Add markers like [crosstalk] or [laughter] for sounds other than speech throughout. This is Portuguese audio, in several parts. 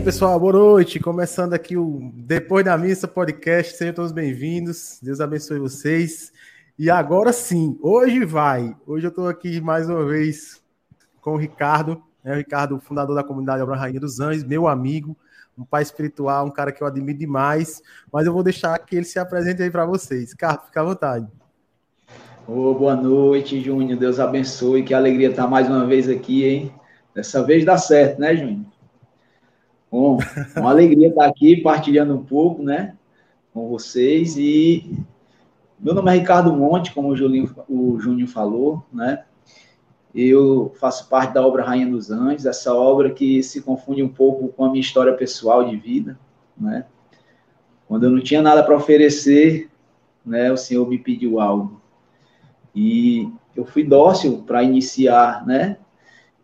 aí, pessoal, boa noite. Começando aqui o Depois da Missa podcast. Sejam todos bem-vindos. Deus abençoe vocês. E agora sim, hoje vai. Hoje eu estou aqui mais uma vez com o Ricardo, né? O Ricardo, fundador da comunidade Obra Rainha dos Anjos, meu amigo, um pai espiritual, um cara que eu admiro demais. Mas eu vou deixar que ele se apresente aí para vocês. Ricardo, fica à vontade. Oh, boa noite, Júnior. Deus abençoe. Que alegria estar mais uma vez aqui, hein? Dessa vez dá certo, né, Júnior? Bom, uma alegria estar aqui partilhando um pouco, né, com vocês. E meu nome é Ricardo Monte, como o, Julinho, o Júnior falou, né? Eu faço parte da obra Rainha dos Anjos, essa obra que se confunde um pouco com a minha história pessoal de vida, né? Quando eu não tinha nada para oferecer, né, o Senhor me pediu algo. E eu fui dócil para iniciar, né?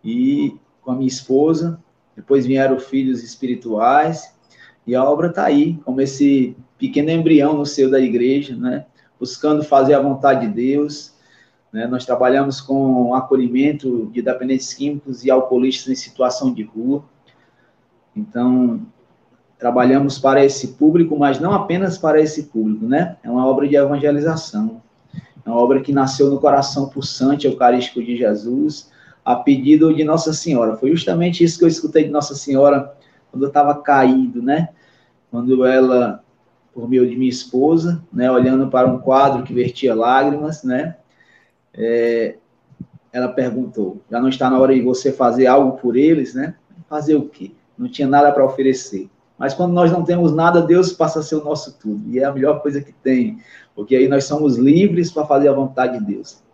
E com a minha esposa, depois vieram filhos espirituais, e a obra está aí, como esse pequeno embrião no seio da igreja, né? buscando fazer a vontade de Deus. Né? Nós trabalhamos com acolhimento de dependentes químicos e alcoolistas em situação de rua. Então, trabalhamos para esse público, mas não apenas para esse público, né? É uma obra de evangelização. É uma obra que nasceu no coração pulsante eucarístico de Jesus, a pedido de Nossa Senhora. Foi justamente isso que eu escutei de Nossa Senhora quando eu estava caído, né? Quando ela, por meio de minha esposa, né, olhando para um quadro que vertia lágrimas, né? É, ela perguntou: já não está na hora de você fazer algo por eles, né? Fazer o quê? Não tinha nada para oferecer. Mas quando nós não temos nada, Deus passa a ser o nosso tudo. E é a melhor coisa que tem, porque aí nós somos livres para fazer a vontade de Deus.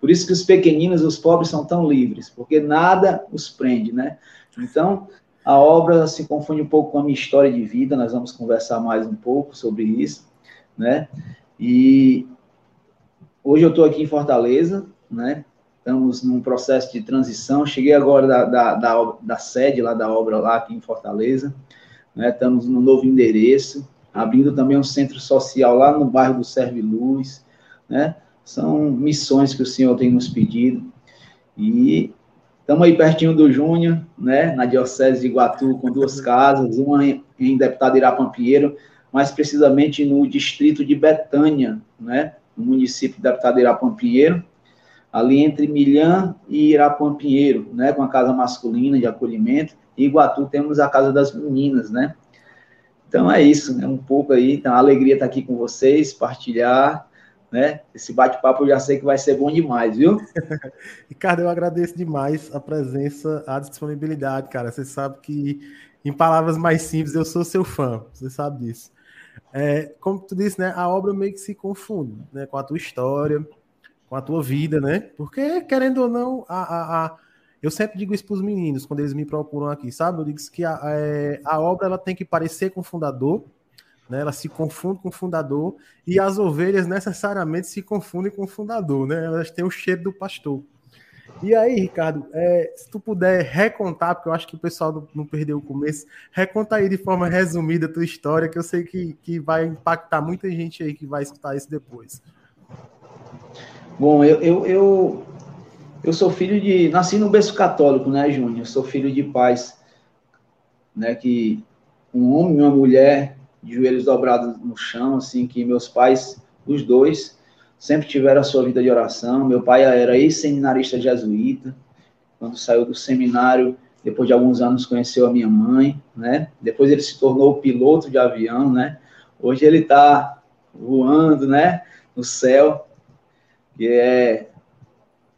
Por isso que os pequeninos, os pobres são tão livres, porque nada os prende, né? Então, a obra se confunde um pouco com a minha história de vida, nós vamos conversar mais um pouco sobre isso, né? E hoje eu estou aqui em Fortaleza, né? Estamos num processo de transição, cheguei agora da, da, da, da sede lá da obra lá aqui em Fortaleza, né? Estamos no novo endereço, abrindo também um centro social lá no bairro do Serve Luz, né? São missões que o Senhor tem nos pedido. E estamos aí pertinho do Júnior, né, na Diocese de Iguatu, com duas [laughs] casas, uma em, Deputado Irapampieiro, mais precisamente no distrito de Betânia, né, no município de Deputado Irapampieiro, ali entre Milhã e Irapampieiro, né, com a casa masculina de acolhimento, e Iguatu temos a Casa das Meninas, né. Então é isso, é um pouco aí, então a alegria estar aqui com vocês, partilhar, né? Esse bate-papo eu já sei que vai ser bom demais, viu? [laughs] Ricardo, eu agradeço demais a presença, a disponibilidade, cara. Você sabe que, em palavras mais simples, eu sou seu fã, você sabe disso. É, como tu disse, né? A obra meio que se confunde né, com a tua história, com a tua vida, né? Porque, querendo ou não, a, a, a eu sempre digo isso para os meninos quando eles me procuram aqui, sabe? Eu digo que a, é, a obra ela tem que parecer com o fundador, né? Ela se confunde com o fundador e as ovelhas necessariamente se confundem com o fundador, né? Elas têm o cheiro do pastor. E aí, Ricardo, é, se tu puder recontar, porque eu acho que o pessoal não, não, perdeu o começo, reconta aí de forma resumida a tua história, que eu sei que, que vai impactar muita gente aí que vai escutar isso depois. Bom, eu, eu, eu, eu sou filho de. Nasci no berço católico, né, Júnior? Eu sou filho de pais, né, que um homem e uma mulher de joelhos dobrados no chão, assim, que meus pais, os dois, sempre tiveram a sua vida de oração. Meu pai era ex-seminarista jesuíta, quando saiu do seminário, depois de alguns anos conheceu a minha mãe, né? Depois ele se tornou piloto de avião, né? Hoje ele está voando, né? No céu, que é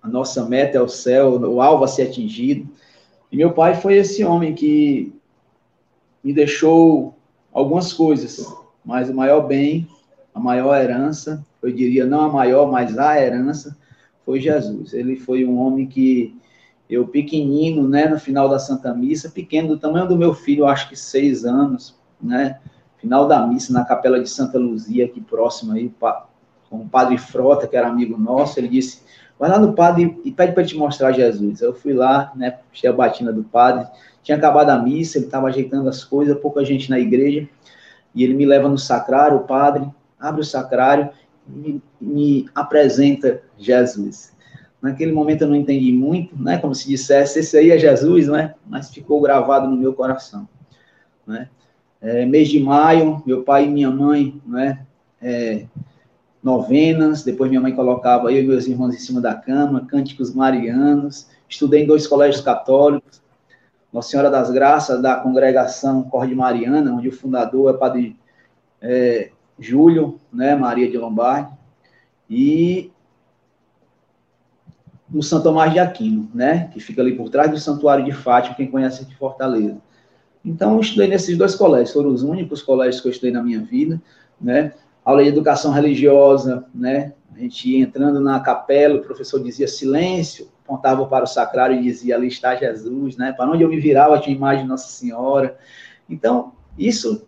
a nossa meta é o céu, o alvo a ser atingido. E meu pai foi esse homem que me deixou algumas coisas, mas o maior bem, a maior herança, eu diria não a maior, mas a herança, foi Jesus. Ele foi um homem que eu pequenino, né, no final da Santa Missa, pequeno do tamanho do meu filho, acho que seis anos, né, final da missa na capela de Santa Luzia, aqui próximo aí, com o padre Frota, que era amigo nosso, ele disse, vai lá no padre e pede para te mostrar Jesus. Eu fui lá, né, puxei a batina do padre, tinha acabado a missa, ele estava ajeitando as coisas, pouca gente na igreja, e ele me leva no sacrário, o padre abre o sacrário e me, apresenta Jesus. Naquele momento eu não entendi muito, né? Como se dissesse, esse aí é Jesus, não é? Mas ficou gravado no meu coração. né? É, mês de maio, meu pai e minha mãe, né? É, novenas, depois minha mãe colocava eu e meus irmãos em cima da cama, cânticos marianos, estudei em dois colégios católicos, Nossa Senhora das Graças, da congregação Corte Mariana, onde o fundador é padre é, Júlio, né, Maria de Lombardi, e no Santo Tomás de Aquino, né, que fica ali por trás do Santuário de Fátima, quem conhece de Fortaleza. Então, eu estudei nesses dois colégios, foram os únicos colégios que eu estudei na minha vida, né, aula de educação religiosa, né? A gente ia entrando na capela, o professor dizia silêncio, apontava para o sacrário e dizia ali está Jesus, né? Para onde eu me virava tinha imagem de Nossa Senhora. Então, isso,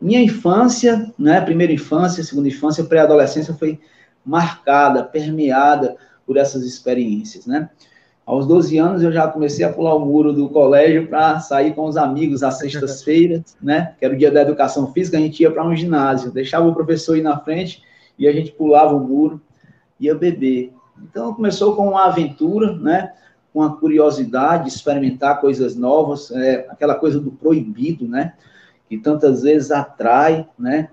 minha infância, né? Primeira infância, segunda infância, pré-adolescência foi marcada, permeada por essas experiências, né? Aos 12 anos eu já comecei a pular o muro do colégio para sair com os amigos às sextas-feiras, [laughs] né? Que era o dia da educação física, a gente ia para um ginásio, deixava o professor ir na frente e a gente pulava o muro, ia beber. Então começou com uma aventura, né? Com a curiosidade de experimentar coisas novas, é, aquela coisa do proibido, né? Que tantas vezes atrai, né?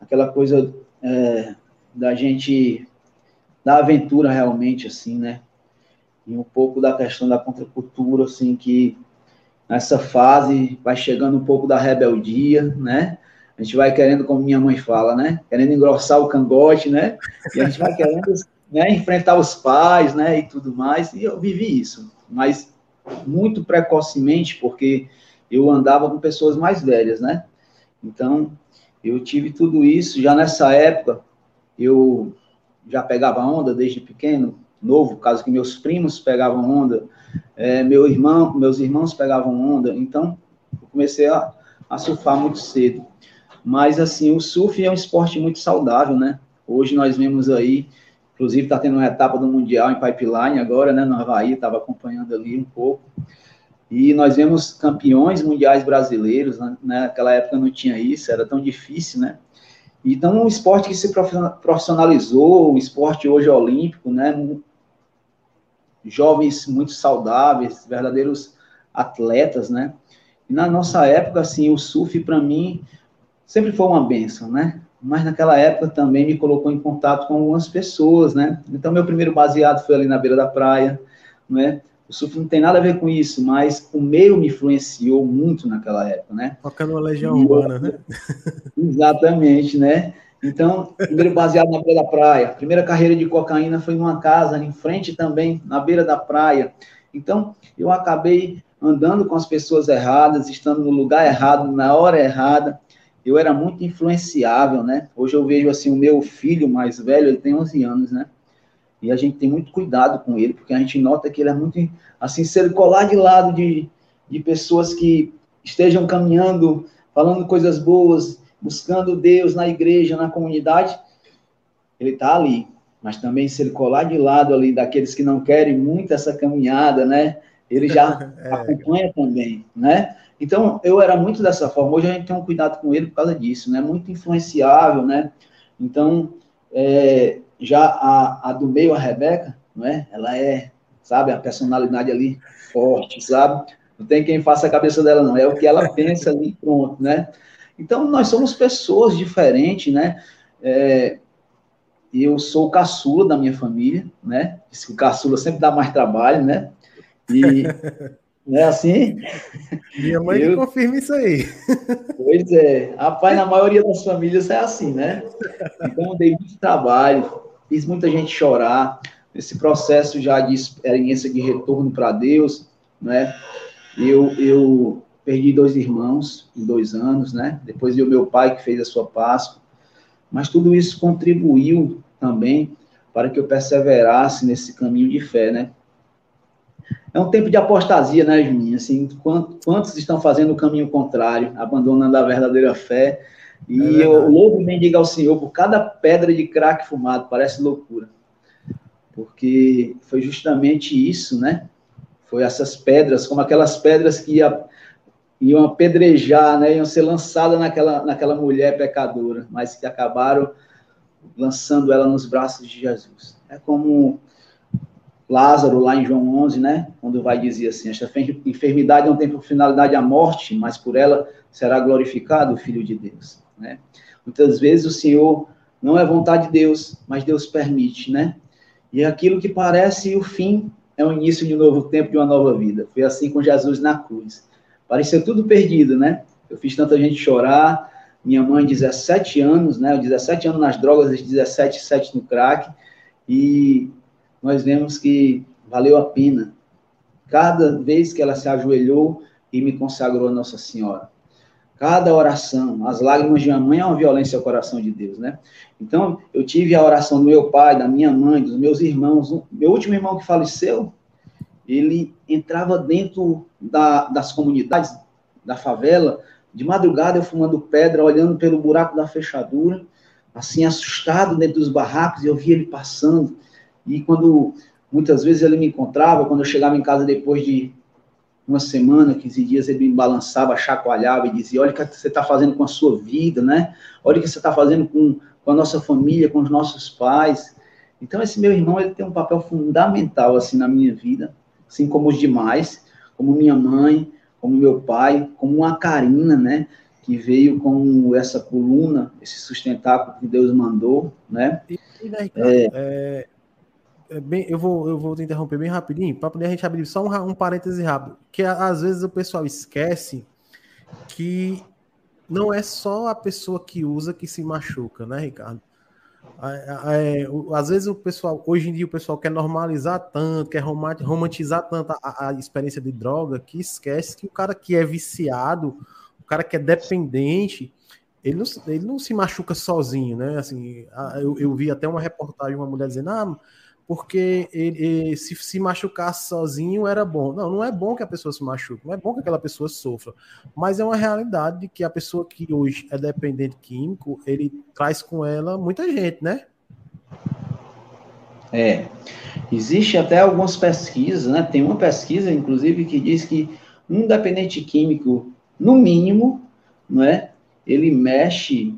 Aquela coisa é, da gente da aventura realmente assim, né? E um pouco da questão da contracultura, assim, que nessa fase vai chegando um pouco da rebeldia, né? A gente vai querendo, como minha mãe fala, né? Querendo engrossar o cangote, né? E a gente vai querendo né, enfrentar os pais, né? E tudo mais. E eu vivi isso, mas muito precocemente, porque eu andava com pessoas mais velhas, né? Então, eu tive tudo isso. Já nessa época, eu já pegava onda desde pequeno, novo, caso que meus primos pegavam onda, é, meu irmão, meus irmãos pegavam onda, então eu comecei a, a surfar muito cedo. Mas assim, o surf é um esporte muito saudável, né? Hoje nós vemos aí, inclusive está tendo uma etapa do Mundial em Pipeline agora, né? No Havaí, estava acompanhando ali um pouco. E nós vemos campeões mundiais brasileiros, né? naquela época não tinha isso, era tão difícil, né? Então, um esporte que se profissionalizou, um esporte hoje olímpico, né? Jovens muito saudáveis, verdadeiros atletas, né? E na nossa época, assim, o surf para mim sempre foi uma benção, né? Mas naquela época também me colocou em contato com algumas pessoas, né? Então meu primeiro baseado foi ali na beira da praia, né? O surf não tem nada a ver com isso, mas o meio me influenciou muito naquela época, né? Tocando uma legião urbana, né? Exatamente, né? Então, primeiro baseado na beira da praia. Primeira carreira de cocaína foi numa casa, em frente também, na beira da praia. Então, eu acabei andando com as pessoas erradas, estando no lugar errado, na hora errada. Eu era muito influenciável, né? Hoje eu vejo, assim, o meu filho mais velho, ele tem 11 anos, né? E a gente tem muito cuidado com ele, porque a gente nota que ele é muito, assim, se ele colar de lado de, de pessoas que estejam caminhando, falando coisas boas, buscando Deus na igreja, na comunidade, ele está ali. Mas também, se ele colar de lado ali daqueles que não querem muito essa caminhada, né? Ele já [laughs] é. acompanha também, né? Então, eu era muito dessa forma. Hoje a gente tem um cuidado com ele por causa disso, né? Muito influenciável, né? Então, é, já a, a, do meio, a Rebeca, né? Ela é, sabe, a personalidade ali forte, sabe? Não tem quem faça a cabeça dela, não. É o que ela pensa ali, pronto, né? Então, nós somos pessoas diferentes, né? É, eu sou o caçula da minha família, né? Diz que o caçula sempre dá mais trabalho, né? E [laughs] não é assim? Minha mãe eu, confirma isso aí. Pois é. Rapaz, na maioria das famílias é assim, né? Então, dei muito trabalho, fiz muita gente chorar, esse processo já de experiência de retorno para Deus, né? Eu, eu Perdi dois irmãos em dois anos, né? Depois o meu pai que fez a sua Páscoa. Mas tudo isso contribuiu também para que eu perseverasse nesse caminho de fé, né? É um tempo de apostasia, né, Juninho? Assim, quantos estão fazendo o caminho contrário, abandonando a verdadeira fé? E é eu louvo e bendigo ao Senhor por cada pedra de crack fumado, parece loucura. Porque foi justamente isso, né? Foi essas pedras, como aquelas pedras que ia iam apedrejar, né, iam ser lançadas naquela, naquela mulher pecadora, mas que acabaram lançando ela nos braços de Jesus. É como Lázaro, lá em João 11, né? Quando vai dizer assim: Esta enfermidade não tem por finalidade a morte, mas por ela será glorificado o Filho de Deus, né? Muitas vezes o Senhor não é vontade de Deus, mas Deus permite, né? E aquilo que parece o fim é o início de um novo tempo, de uma nova vida. Foi assim com Jesus na cruz. Parecia tudo perdido, né? Eu fiz tanta gente chorar. Minha mãe, 17 anos, né? 17 anos nas drogas, 17, 7 no crack. E nós vemos que valeu a pena. Cada vez que ela se ajoelhou e me consagrou a Nossa Senhora. Cada oração, as lágrimas de uma mãe é uma violência ao coração de Deus, né? Então, eu tive a oração do meu pai, da minha mãe, dos meus irmãos. Meu último irmão que faleceu, ele entrava dentro da, das comunidades, da favela, de madrugada eu fumando pedra, olhando pelo buraco da fechadura, assim, assustado dentro dos barracos, e eu via ele passando. E quando, muitas vezes ele me encontrava, quando eu chegava em casa depois de uma semana, 15 dias, ele me balançava, chacoalhava e dizia: Olha o que você está fazendo com a sua vida, né? Olha o que você está fazendo com, com a nossa família, com os nossos pais. Então, esse meu irmão, ele tem um papel fundamental, assim, na minha vida, assim como os demais, como minha mãe, como meu pai, como uma Karina, né? Que veio com essa coluna, esse sustentáculo que Deus mandou, né? E, e daí, é, é é bem, eu, vou, eu vou te interromper bem rapidinho, para poder a gente abrir só um, um parêntese rápido. Que às vezes o pessoal esquece que não é só a pessoa que usa que se machuca, né, Ricardo? É, é, às vezes o pessoal, hoje em dia o pessoal quer normalizar tanto, quer romantizar tanto a, a, experiência de droga, que esquece que o cara que é viciado, o cara que é dependente, ele não, ele não se machuca sozinho, né? Assim, eu, eu vi até uma reportagem, uma mulher dizendo, ah, porque ele, se se machucasse sozinho era bom. Não, não é bom que a pessoa se machuque, não é bom que aquela pessoa sofra, mas é uma realidade de que a pessoa que hoje é dependente químico, ele traz com ela muita gente, né? É. Existe até algumas pesquisas, né? Tem uma pesquisa, inclusive, que diz que um dependente químico, no mínimo, não é? Ele mexe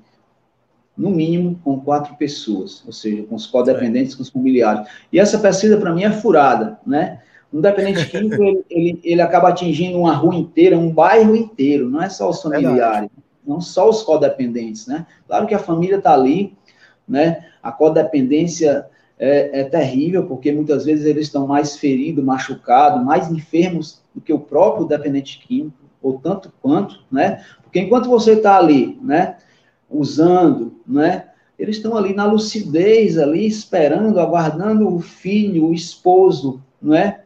no mínimo, com quatro pessoas, ou seja, com os codependentes, com os familiares. E essa pesquisa, para mim, é furada, né? Um dependente químico, [laughs] ele, ele, ele, acaba atingindo uma rua inteira, um bairro inteiro, não é só os familiares, não só os codependentes, né? Claro que a família está ali, né? A codependência é, é, terrível, porque muitas vezes eles estão mais feridos, machucados, mais enfermos do que o próprio dependente químico, ou tanto quanto, né? Porque enquanto você está ali, né? Usando, né? Eles estão ali na lucidez, ali esperando, aguardando o filho, o esposo, não é?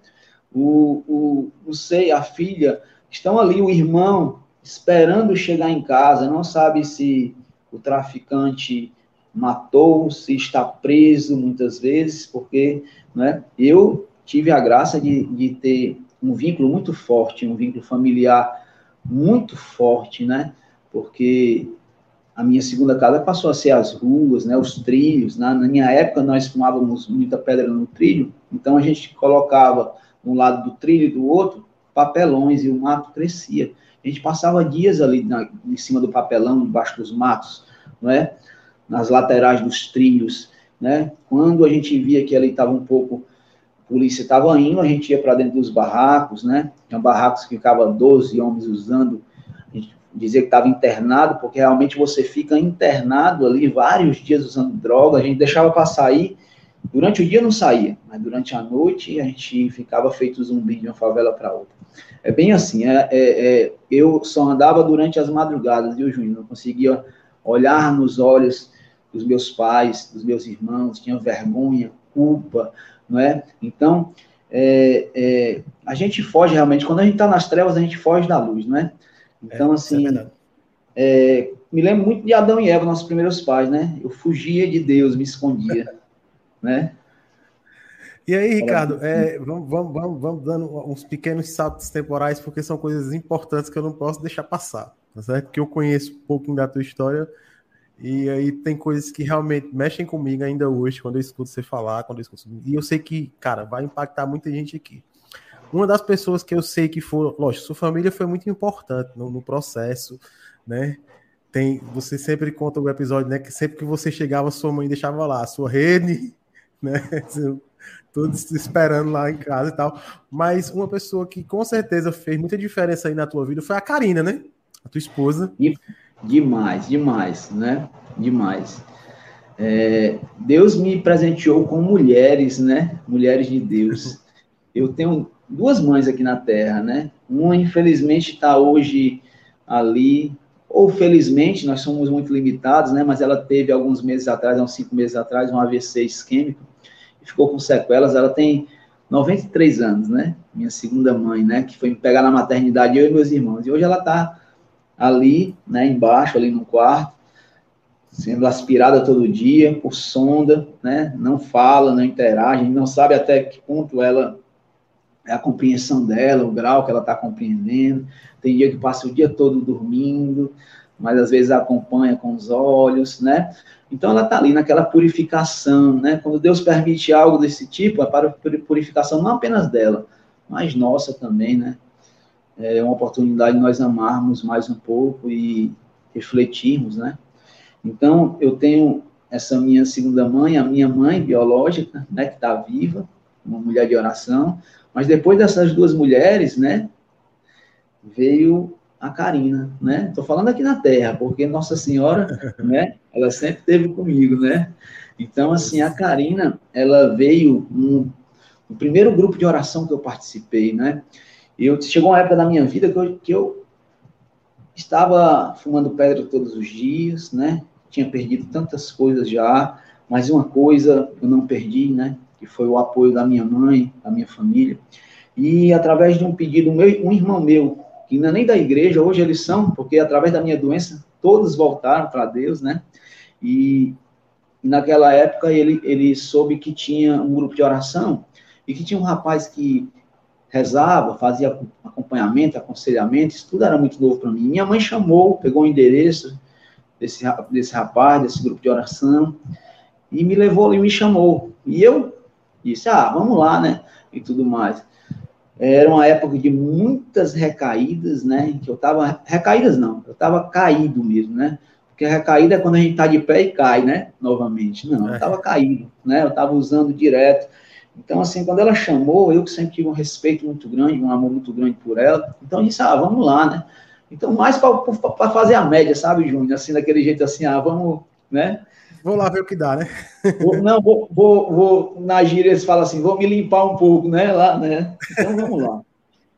O, o, não sei, a filha, estão ali, o irmão, esperando chegar em casa, não sabe se o traficante matou, se está preso muitas vezes, porque né, eu tive a graça de, de ter um vínculo muito forte, um vínculo familiar muito forte, né? Porque a minha segunda casa passou a ser as ruas, né, os trilhos. Na, na, minha época, nós fumávamos muita pedra no trilho, então a gente colocava um lado do trilho e do outro papelões e o mato crescia. A gente passava dias ali na, em cima do papelão, embaixo dos matos, não é? nas laterais dos trilhos. Né? Quando a gente via que ali estava um pouco, polícia estava indo, a gente ia para dentro dos barracos, né? Tinha barracos que ficava 12 homens usando dizer que estava internado, porque realmente você fica internado ali vários dias usando droga, a gente deixava para sair, durante o dia não saía, mas durante a noite a gente ficava feito zumbi de uma favela para outra. É bem assim, é, é, é, eu só andava durante as madrugadas, viu, Júnior? Não conseguia olhar nos olhos dos meus pais, dos meus irmãos, tinha vergonha, culpa, não é? Então, é, é, a gente foge realmente, quando a gente está nas trevas, a gente foge da luz, não é? Então, é, assim, é é, me lembro muito de Adão e Eva, nossos primeiros pais, né? Eu fugia de Deus, me escondia, [laughs] né? E aí, Ricardo, é, vamos, vamos, vamos, vamos, dando uns pequenos saltos temporais, porque são coisas importantes que eu não posso deixar passar, tá certo? Porque eu conheço um pouquinho da tua história, e aí tem coisas que realmente mexem comigo ainda hoje, quando eu escuto você falar, quando eu escuto... E eu sei que, cara, vai impactar muita gente aqui. Uma das pessoas que eu sei que foi, lógico, sua família foi muito importante no, no processo, né? Tem, você sempre conta o episódio, né? Que sempre que você chegava, sua mãe deixava lá a sua rede, [laughs] né? Todos esperando lá em casa e tal. Mas uma pessoa que com certeza fez muita diferença aí na tua vida foi a Karina, né? A tua esposa. Demais, demais, né? Demais. É, Deus me presenteou com mulheres, né? Mulheres de Deus. Eu tenho duas mães aqui na Terra, né? Uma, infelizmente, está hoje ali, ou felizmente, nós somos muito limitados, né? Mas ela teve alguns meses atrás, uns cinco meses atrás, um AVC isquêmico e ficou com sequelas. Ela tem 93 anos, né? Minha segunda mãe, né? Que foi me pegar na maternidade, eu e meus irmãos. E hoje ela está ali, né? Embaixo, ali no quarto sendo aspirada todo dia por sonda, né? Não fala, não interage, não sabe até que ponto ela a compreensão dela, o grau que ela está compreendendo. Tem dia que passa o dia todo dormindo, mas às vezes acompanha com os olhos, né? Então ela está ali naquela purificação, né? Quando Deus permite algo desse tipo, é para purificação não apenas dela, mas nossa também, né? É uma oportunidade de nós amarmos mais um pouco e refletirmos, né? Então, eu tenho essa minha segunda mãe, a minha mãe biológica, né, que está viva, uma mulher de oração, mas depois dessas duas mulheres, né, veio a Karina, né? Estou falando aqui na Terra, porque Nossa Senhora, [laughs] né, ela sempre esteve comigo, né? Então, assim, a Karina, ela veio no, no primeiro grupo de oração que eu participei, né? Eu chegou uma época da minha vida que eu, que eu estava fumando pedra todos os dias, né? tinha perdido tantas coisas já, mas uma coisa eu não perdi, né? Que foi o apoio da minha mãe, da minha família. E através de um pedido meu, um irmão meu, que não é nem da igreja, hoje eles são, porque através da minha doença, todos voltaram para Deus, né? E, e naquela época ele, ele soube que tinha um grupo de oração e que tinha um rapaz que rezava, fazia acompanhamento, aconselhamento, isso tudo era muito novo para mim. Minha mãe chamou, pegou o endereço, desse, desse rapaz, desse grupo de oração, e me levou ali, me chamou. E eu disse, ah, vamos lá, né? E tudo mais. Era uma época de muitas recaídas, né? Que eu tava, recaídas não, eu tava caído mesmo, né? Porque recaída é quando a gente tá de pé e cai, né? Novamente. Não, eu é. tava caído, né? Eu tava usando direto. Então, assim, quando ela chamou, eu que sempre tive um respeito muito grande, um amor muito grande por ela, então eu disse, ah, vamos lá, né? Então, mais para fazer a média, sabe, Júnior? Assim, daquele jeito assim, ah, vamos, né? Vou lá ver o que dá, né? Vou, não, vou, vou, vou, na gíria eles falam assim, vou me limpar um pouco, né? Lá, né? Então, vamos lá.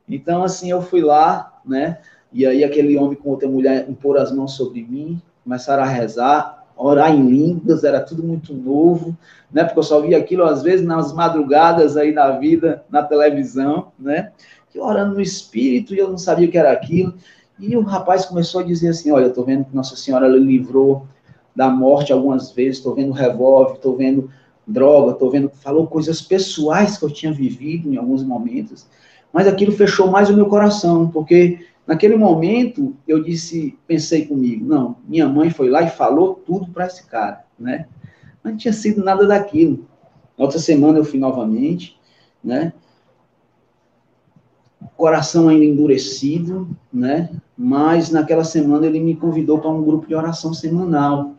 Então, assim, eu fui lá, né? E aí aquele homem com outra mulher impor as mãos sobre mim, começaram a rezar, orar em línguas, era tudo muito novo, né? Porque eu só via aquilo, às vezes, nas madrugadas aí da vida, na televisão, né? Que orando no espírito e eu não sabia o que era aquilo. E o rapaz começou a dizer assim: Olha, estou vendo que Nossa Senhora livrou da morte algumas vezes, estou vendo revólver, estou vendo droga, estou vendo. Falou coisas pessoais que eu tinha vivido em alguns momentos, mas aquilo fechou mais o meu coração, porque naquele momento eu disse, pensei comigo: Não, minha mãe foi lá e falou tudo para esse cara, né? Mas não tinha sido nada daquilo. Na outra semana eu fui novamente, né? coração ainda endurecido, né? Mas naquela semana ele me convidou para um grupo de oração semanal.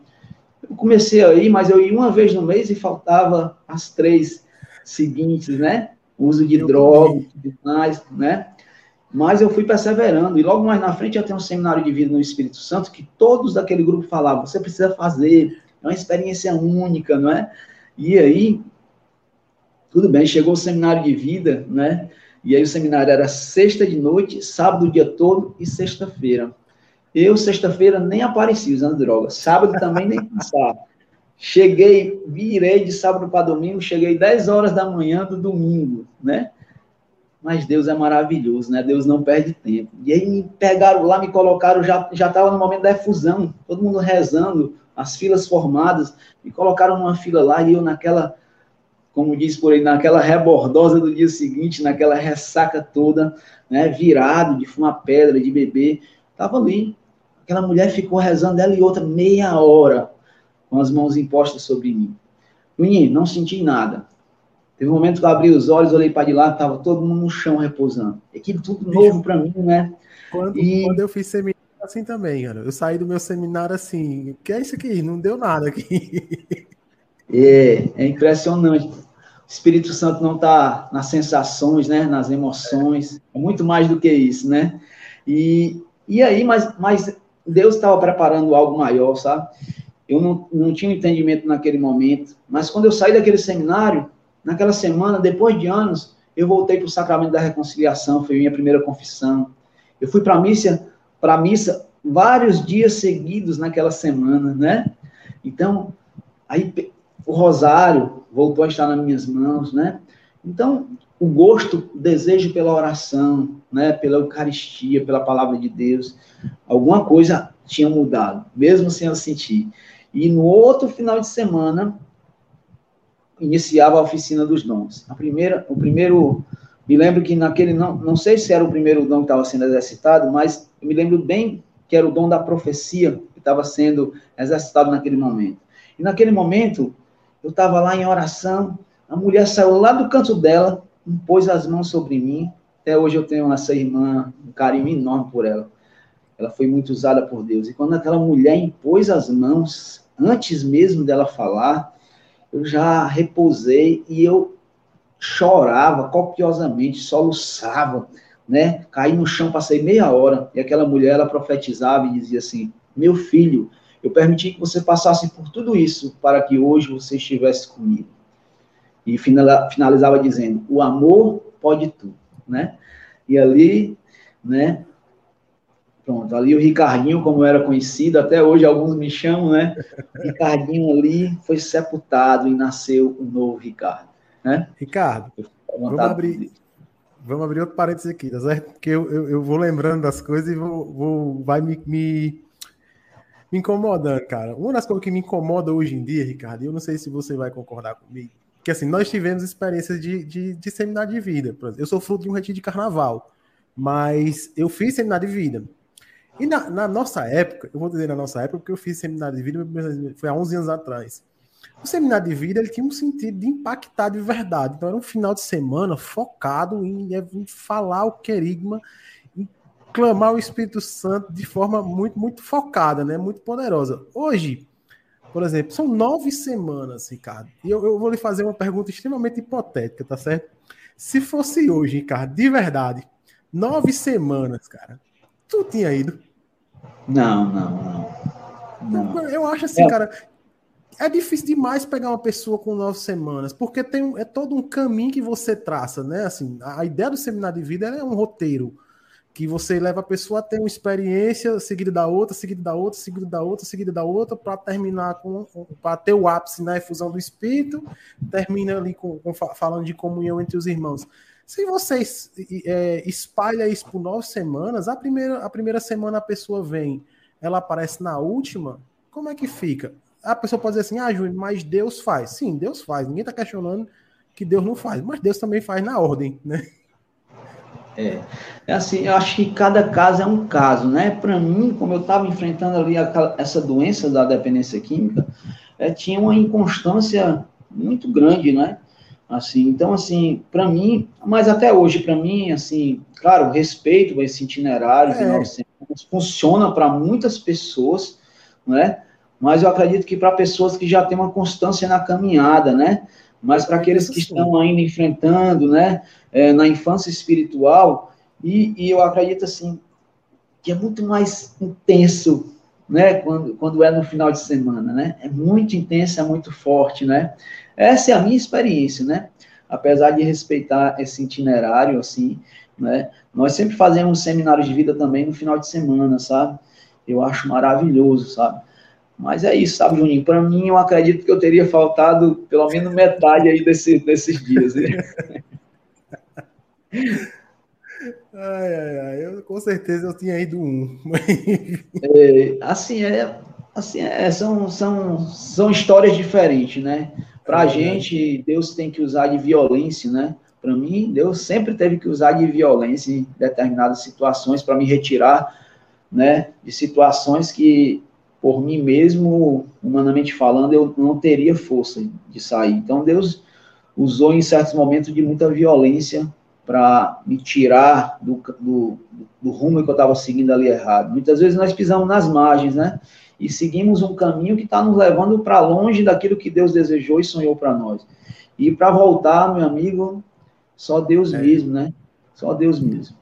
Eu comecei aí, mas eu ia uma vez no mês e faltava as três seguintes, né? Uso de droga e tudo mais, né? Mas eu fui perseverando. E logo mais na frente eu tenho um seminário de vida no Espírito Santo que todos daquele grupo falavam: você precisa fazer, é uma experiência única, não é? E aí, tudo bem, chegou o seminário de vida, né? E aí o seminário era sexta de noite, sábado o dia todo e sexta-feira. Eu, sexta-feira, nem apareci usando droga. Sábado também nem passava. Cheguei, virei de sábado para domingo, cheguei 10 horas da manhã do domingo, né? Mas Deus é maravilhoso, né? Deus não perde tempo. E aí me pegaram lá, me colocaram, já já estava no momento da efusão, todo mundo rezando, as filas formadas, me colocaram numa fila lá e eu naquela como diz por aí, naquela rebordosa do dia seguinte, naquela ressaca toda, né, virado de fumar pedra, de beber, estava ali. Aquela mulher ficou rezando ela e outra meia hora, com as mãos impostas sobre mim. Menino, não senti nada. Teve um momento que eu abri os olhos, olhei para de lá, estava todo mundo no chão repousando. Aquilo tudo novo para mim, né? Quando, e... quando eu fiz seminário assim também, cara. Eu saí do meu seminário assim, que é isso aqui? Não deu nada aqui. [laughs] É, é impressionante. O Espírito Santo não está nas sensações, né? Nas emoções. É muito mais do que isso, né? E, e aí, mas, mas Deus estava preparando algo maior, sabe? Eu não, não tinha entendimento naquele momento, mas quando eu saí daquele seminário, naquela semana, depois de anos, eu voltei para o sacramento da reconciliação, foi minha primeira confissão. Eu fui para a missa, para missa vários dias seguidos naquela semana, né? Então, aí o rosário voltou a estar nas minhas mãos, né? Então, o gosto, o desejo pela oração, né, pela Eucaristia, pela palavra de Deus, alguma coisa tinha mudado, mesmo sem eu sentir. E no outro final de semana, iniciava a oficina dos dons. A primeira, o primeiro, me lembro que naquele, não, não sei se era o primeiro dom que estava sendo exercitado, mas eu me lembro bem que era o dom da profecia que estava sendo exercitado naquele momento. E naquele momento, eu estava lá em oração, a mulher saiu lá do canto dela, pôs as mãos sobre mim. Até hoje eu tenho essa irmã, um carinho enorme por ela. Ela foi muito usada por Deus. E quando aquela mulher impôs as mãos, antes mesmo dela falar, eu já repousei e eu chorava copiosamente, soluçava, né? Caí no chão, passei meia hora, e aquela mulher, ela profetizava e dizia assim, meu filho, eu permiti que você passasse por tudo isso para que hoje você estivesse comigo. E finalizava dizendo, o amor pode tudo, né? E ali, né, Pronto, ali o Ricardinho, como era conhecido, até hoje alguns me chamam, né? [laughs] Ricardinho ali foi sepultado e nasceu o novo Ricardo, né? Ricardo, vamos abrir, vamos abrir outro parênteses aqui, tá certo? Porque eu, eu, eu vou lembrando das coisas e vou, vou vai me, me, me incomodando, cara. Uma das coisas que me incomoda hoje em dia, Ricardo, e eu não sei se você vai concordar comigo, que assim, nós tivemos experiências de, de, de seminário de vida. Eu sou fruto de um retiro de carnaval, mas eu fiz seminário de vida. E na, na, nossa época, eu vou dizer na nossa época, porque eu fiz seminário de vida, foi há 11 anos atrás. O seminário de vida ele tinha um sentido de impactar de verdade. Então era um final de semana focado em, em falar o querigma, em clamar o Espírito Santo de forma muito, muito focada, né? muito poderosa. Hoje, por exemplo, são nove semanas, Ricardo. E eu, eu vou lhe fazer uma pergunta extremamente hipotética, tá certo? Se fosse hoje, Ricardo, de verdade, nove semanas, cara, tu tinha ido? Não, não, não. não. Eu acho assim, é. cara, é difícil demais pegar uma pessoa com nove semanas, porque tem é todo um caminho que você traça, né? Assim, a ideia do seminário de vida é um roteiro que você leva a pessoa a ter uma experiência seguida da outra, seguida da outra, seguida da outra, seguida da outra, para terminar com para ter o ápice na efusão do espírito, termina ali com, com, falando de comunhão entre os irmãos. Se você é, espalha isso por nove semanas, a primeira, a primeira semana a pessoa vem, ela aparece na última, como é que fica? A pessoa pode dizer assim, ah, Júnior, mas Deus faz. Sim, Deus faz. Ninguém está questionando que Deus não faz, mas Deus também faz na ordem, né? É, é assim, eu acho que cada caso é um caso, né? Para mim, como eu estava enfrentando ali a, essa doença da dependência química, é, tinha uma inconstância muito grande, né? Assim, então, assim, para mim, mas até hoje, para mim, assim, claro, respeito esse itinerário é. de 900, funciona para muitas pessoas, né? Mas eu acredito que para pessoas que já têm uma constância na caminhada, né? Mas para aqueles que estão ainda enfrentando, né? É, na infância espiritual, e, e eu acredito, assim, que é muito mais intenso né, quando, quando é no final de semana, né? É muito intenso, é muito forte, né? Essa é a minha experiência, né? Apesar de respeitar esse itinerário, assim, né? Nós sempre fazemos seminários de vida também no final de semana, sabe? Eu acho maravilhoso, sabe? Mas é isso, sabe, Juninho? Para mim, eu acredito que eu teria faltado pelo menos metade aí desse, desses dias. Né? [laughs] ai, ai, ai, eu com certeza eu tinha ido um. é, assim, é, assim é, são, são, são histórias diferentes, né? Para a é gente, Deus tem que usar de violência, né? Para mim, Deus sempre teve que usar de violência em determinadas situações para me retirar, né? De situações que, por mim mesmo, humanamente falando, eu não teria força de sair. Então, Deus usou em certos momentos de muita violência para me tirar do, do, do rumo que eu estava seguindo ali errado. Muitas vezes nós pisamos nas margens, né? e seguimos um caminho que está nos levando para longe daquilo que Deus desejou e sonhou para nós. E para voltar, meu amigo, só Deus é. mesmo, né? Só Deus mesmo.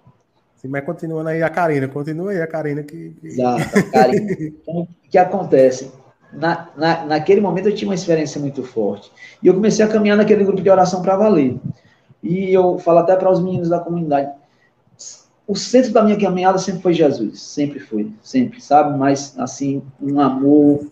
Sim, mas continuando aí a Karina, continua aí a Karina que. que... Exato, Karina. então, o que acontece? Na, na, naquele momento eu tinha uma experiência muito forte. E eu comecei a caminhar naquele grupo de oração para valer. E eu falo até para os meninos da comunidade. O centro da minha caminhada sempre foi Jesus, sempre foi, sempre, sabe? Mas, assim, um amor,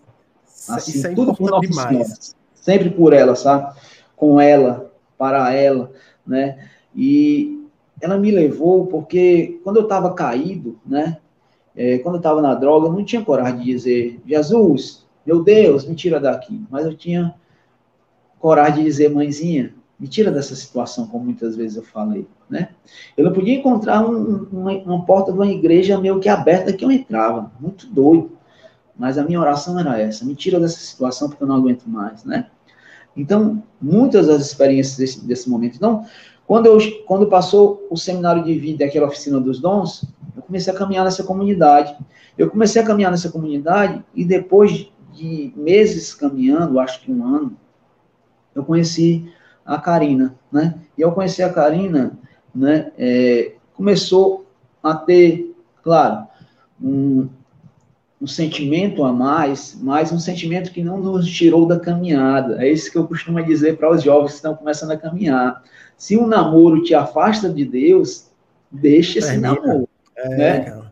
assim, Isso é tudo por Nossa Senhora. Sempre por ela, sabe? Com ela, para ela, né? E ela me levou porque quando eu estava caído, né? É, quando eu estava na droga, eu não tinha coragem de dizer, Jesus, meu Deus, me tira daqui. Mas eu tinha coragem de dizer, mãezinha, me tira dessa situação, como muitas vezes eu falei, né? Eu não podia encontrar um, uma, uma, porta de uma igreja meio que aberta que eu entrava, muito doido. Mas a minha oração era essa, me tira dessa situação porque eu não aguento mais, né? Então, muitas das experiências desse, desse momento. Então, quando, eu, quando passou o seminário de vida, aquela oficina dos dons, eu comecei a caminhar nessa comunidade. Eu comecei a caminhar nessa comunidade e depois de meses caminhando, acho que um ano, eu conheci a Karina, né? E ao conhecer a Karina, né, é, começou a ter, claro, um, um sentimento a mais, mas um sentimento que não nos tirou da caminhada. É isso que eu costumo dizer para os jovens que estão começando a caminhar. Se um namoro te afasta de Deus, deixa esse Termina. namoro, é, né?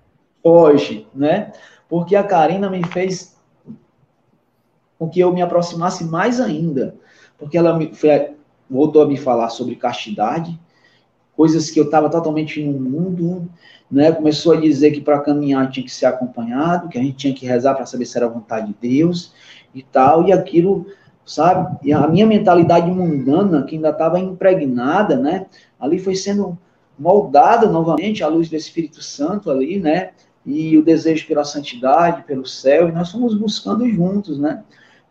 Foge, né? Porque a Karina me fez com que eu me aproximasse mais ainda, porque ela me, foi, voltou a me falar sobre castidade, coisas que eu estava totalmente no mundo, né? Começou a dizer que para caminhar tinha que ser acompanhado, que a gente tinha que rezar para saber se era a vontade de Deus e tal, e aquilo, sabe? E a minha mentalidade mundana, que ainda estava impregnada, né? Ali foi sendo moldada novamente à luz do Espírito Santo ali, né? E o desejo pela santidade, pelo céu, e nós fomos buscando juntos, né?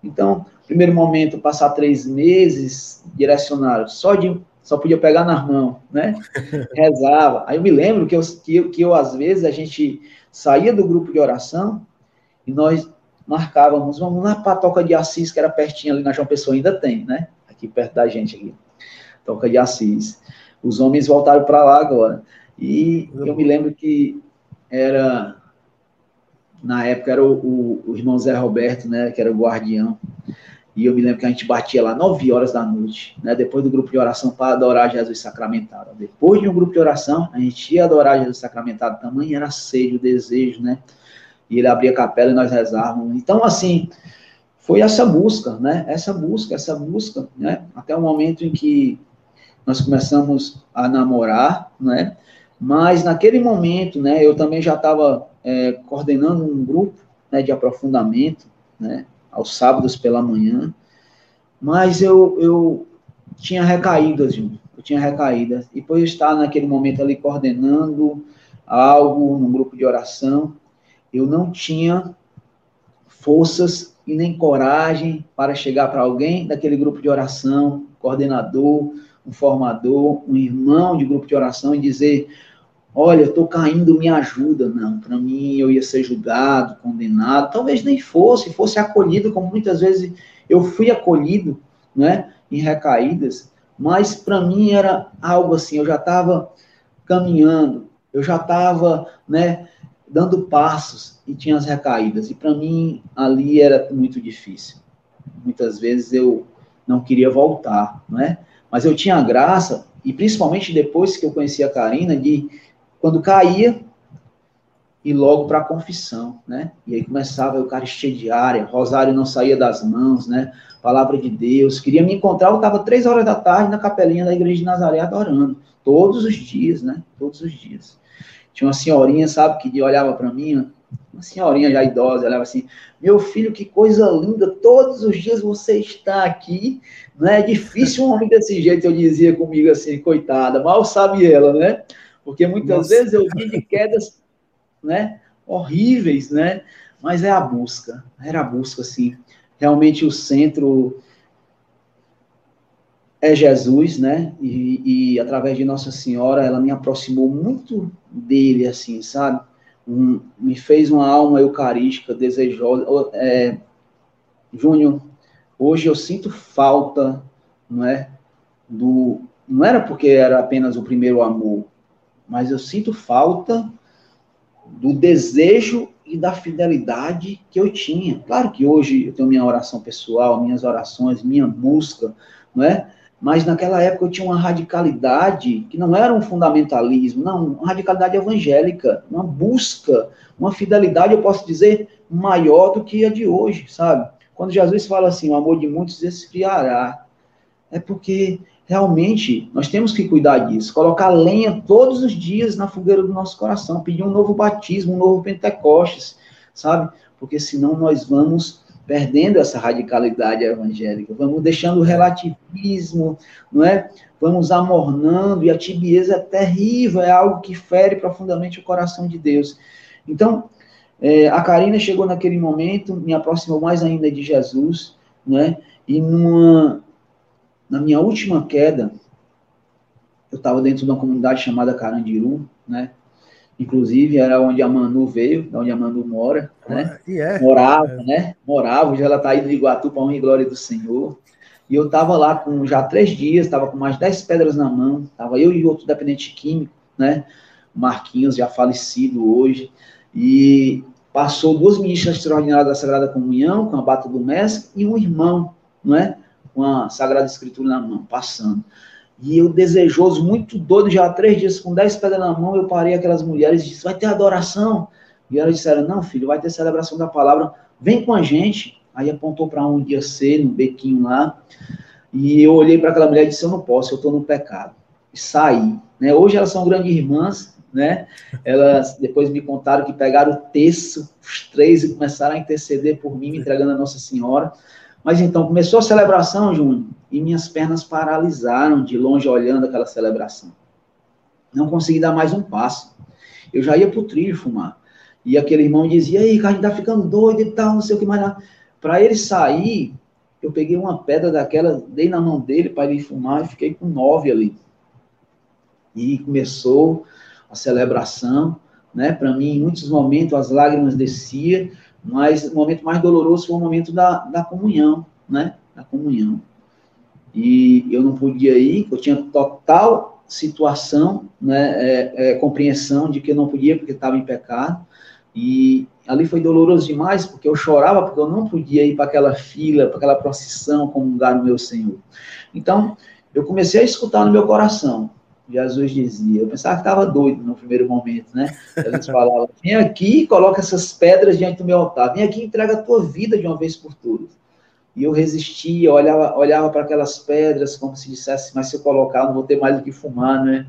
Então, primeiro momento, passar três meses direcionado só de só podia pegar na mão, né? [laughs] Rezava. Aí eu me lembro que eu, que, eu, que eu, às vezes, a gente saía do grupo de oração e nós marcávamos, vamos na Toca de Assis, que era pertinho ali na João Pessoa, ainda tem, né? Aqui perto da gente, aqui. Toca de Assis. Os homens voltaram para lá agora. E eu me lembro que era na época era o, o, o, irmão Zé Roberto, né, que era o guardião. E eu me lembro que a gente batia lá 9 horas da noite, né, depois do grupo de oração para adorar Jesus sacramentado. Depois de um grupo de oração, a gente ia adorar Jesus sacramentado. Tamanho era sede, o desejo, né? E ele abria a capela e nós rezávamos. Então, assim, foi essa busca, né? Essa busca, essa busca, né? Até o momento em que nós começamos a namorar, né? Mas naquele momento, né, eu também já estava é, coordenando um grupo né, de aprofundamento, né, aos sábados pela manhã, mas eu, eu tinha recaídas, Júnior, eu tinha recaídas, e por estar naquele momento ali coordenando algo num grupo de oração, eu não tinha forças e nem coragem para chegar para alguém daquele grupo de oração, coordenador, um formador, um irmão de grupo de oração e dizer: Olha, estou caindo, me ajuda. Não, para mim eu ia ser julgado, condenado. Talvez nem fosse, fosse acolhido, como muitas vezes eu fui acolhido, né, em recaídas. Mas para mim era algo assim, eu já estava caminhando, eu já estava, né, dando passos e tinha as recaídas. E para mim ali era muito difícil. Muitas vezes eu não queria voltar, né? Mas eu tinha a graça, e principalmente depois que eu conheci a Karina, de quando caía, e logo para a confissão, né? E aí começava a Eucaristia diária, rosário não saía das mãos, né? Palavra de Deus. Queria me encontrar, eu estava três horas da tarde na capelinha da igreja de Nazaré adorando. Todos os dias, né? Todos os dias. Tinha uma senhorinha, sabe, que olhava para mim, uma senhorinha já idosa, olhava assim: Meu filho, que coisa linda, todos os dias você está aqui. Não é difícil um homem desse jeito, eu dizia comigo assim, coitada, mal sabe ela, né? Porque muitas Nossa. vezes eu vi de quedas, né, horríveis, né? Mas é a busca, era a busca, assim. Realmente o centro é Jesus, né? E, e, através de Nossa Senhora, ela me aproximou muito dele, assim, sabe? um, me fez uma alma eucarística, desejosa. É, Júnior, hoje eu sinto falta, não é, do, não era porque era apenas o primeiro amor, mas eu sinto falta do desejo e da fidelidade que eu tinha. Claro que hoje eu tenho minha oração pessoal, minhas orações, minha busca, não é? Mas naquela época eu tinha uma radicalidade que não era um fundamentalismo, não, uma radicalidade evangélica, uma busca, uma fidelidade, eu posso dizer, maior do que a de hoje, sabe? Quando Jesus fala assim, o amor de muitos esfriará, é porque realmente nós temos que cuidar disso, colocar lenha todos os dias na fogueira do nosso coração, pedir um novo batismo, um novo Pentecostes, sabe? Porque senão nós vamos perdendo essa radicalidade evangélica, vamos deixando o relativismo, não é? Vamos amornando, e a tibieza é terrível, é algo que fere profundamente o coração de Deus. Então, é, a Karina chegou naquele momento, me aproximou mais ainda de Jesus, né? E numa, na minha última queda, eu estava dentro de uma comunidade chamada Carandiru, né? Inclusive era onde a Manu veio, onde a Manu mora, né? É, Morava, é. né? Morava, hoje ela está aí do Iguatu para honra e glória do Senhor. E eu estava lá com já três dias, estava com mais dez pedras na mão, estava eu e outro dependente químico, né? Marquinhos, já falecido hoje. E passou duas ministras extraordinárias da Sagrada Comunhão, com a bata do mestre, e um irmão, não é? Com a Sagrada Escritura na mão, passando. E eu, desejoso, muito doido, já há três dias, com dez pedras na mão, eu parei aquelas mulheres e disse, vai ter adoração? E elas disseram, não, filho, vai ter celebração da palavra, vem com a gente. Aí apontou para um dia C, no bequinho lá, e eu olhei para aquela mulher e disse, eu não posso, eu estou no pecado. E saí. Né? Hoje elas são grandes irmãs, né? Elas depois me contaram que pegaram o terço, os três, e começaram a interceder por mim, me entregando a Nossa Senhora. Mas então, começou a celebração, Júnior, e minhas pernas paralisaram de longe olhando aquela celebração. Não consegui dar mais um passo. Eu já ia para o trilho fumar. E aquele irmão dizia, aí, cara, tá ficando doido e tal, não sei o que mais. Para ele sair, eu peguei uma pedra daquela, dei na mão dele para ele fumar e fiquei com nove ali. E começou a celebração, né? Para mim, em muitos momentos as lágrimas desciam, mas o momento mais doloroso foi o momento da, da comunhão, né? Da comunhão. E eu não podia ir, eu tinha total situação, né? É, é, compreensão de que eu não podia porque estava em pecado. E ali foi doloroso demais, porque eu chorava porque eu não podia ir para aquela fila, para aquela procissão comungar no meu Senhor. Então, eu comecei a escutar no meu coração, Jesus dizia. Eu pensava que estava doido no primeiro momento, né? Jesus falava: vem aqui e coloca essas pedras diante do meu altar, vem aqui e entrega a tua vida de uma vez por todas. E eu resistia, olhava, olhava para aquelas pedras como se dissesse: mas se eu colocar, não vou ter mais o que fumar, né?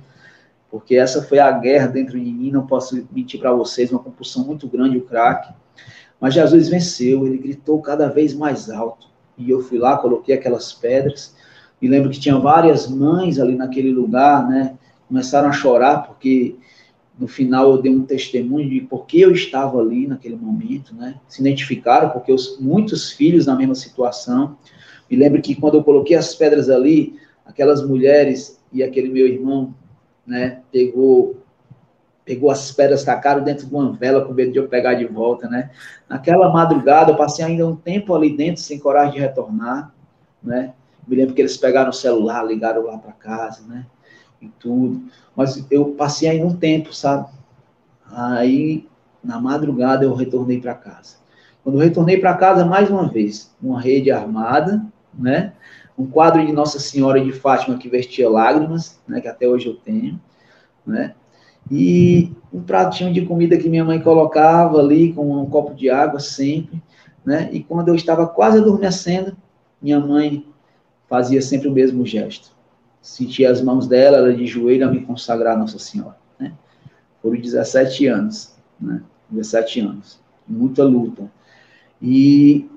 Porque essa foi a guerra dentro de mim, não posso mentir para vocês, uma compulsão muito grande, o crack. Mas Jesus venceu, ele gritou cada vez mais alto. E eu fui lá, coloquei aquelas pedras me lembro que tinha várias mães ali naquele lugar, né? Começaram a chorar porque no final eu dei um testemunho de por que eu estava ali naquele momento, né? Se identificaram porque os, muitos filhos na mesma situação. Me lembro que quando eu coloquei as pedras ali, aquelas mulheres e aquele meu irmão, né, pegou pegou as pedras, tacaram dentro de uma vela com medo de eu pegar de volta, né? Naquela madrugada eu passei ainda um tempo ali dentro sem coragem de retornar, né? Me lembro que eles pegaram o celular, ligaram lá para casa, né? E tudo. Mas eu passei aí um tempo, sabe? Aí, na madrugada, eu retornei para casa. Quando eu retornei para casa, mais uma vez, uma rede armada, né? Um quadro de Nossa Senhora de Fátima que vestia lágrimas, né? Que até hoje eu tenho, né? E um pratinho de comida que minha mãe colocava ali com um copo de água sempre, né? E quando eu estava quase adormecendo, minha mãe fazia sempre o mesmo gesto. Sentia as mãos dela, ela de joelho a me consagrar a Nossa Senhora. Né? Foram 17 anos, né? 17 anos, muita luta. E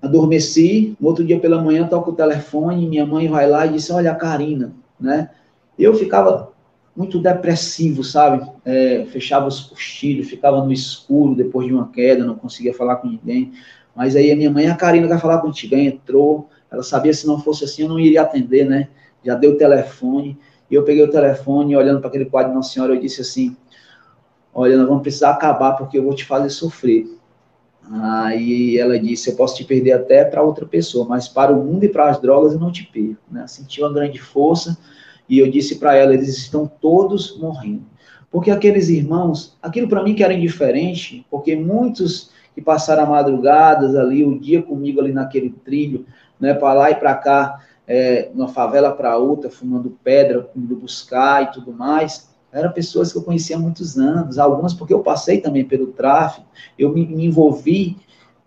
adormeci, no outro dia pela manhã toco o telefone, minha mãe vai lá e disse, olha a Karina, né? Eu ficava muito depressivo, sabe? É, fechava os cochilhos, ficava no escuro depois de uma queda, não conseguia falar com ninguém. Mas aí a minha mãe, a Karina, vai falar contigo. Aí entrou, ela sabia se não fosse assim, eu não iria atender, né? Já deu o telefone. E eu peguei o telefone, olhando para aquele quadro de Nossa Senhora, eu disse assim: olha, nós vamos precisar acabar porque eu vou te fazer sofrer. Aí ela disse, eu posso te perder até para outra pessoa, mas para o mundo e para as drogas eu não te perco. Né? Senti uma grande força e eu disse para ela, eles estão todos morrendo. Porque aqueles irmãos, aquilo para mim que era indiferente, porque muitos que passaram madrugadas ali, o dia comigo ali naquele trilho, né, para lá e para cá, é, uma favela para outra, fumando pedra, indo buscar e tudo mais, eram pessoas que eu conhecia há muitos anos, algumas porque eu passei também pelo tráfico, eu me, me envolvi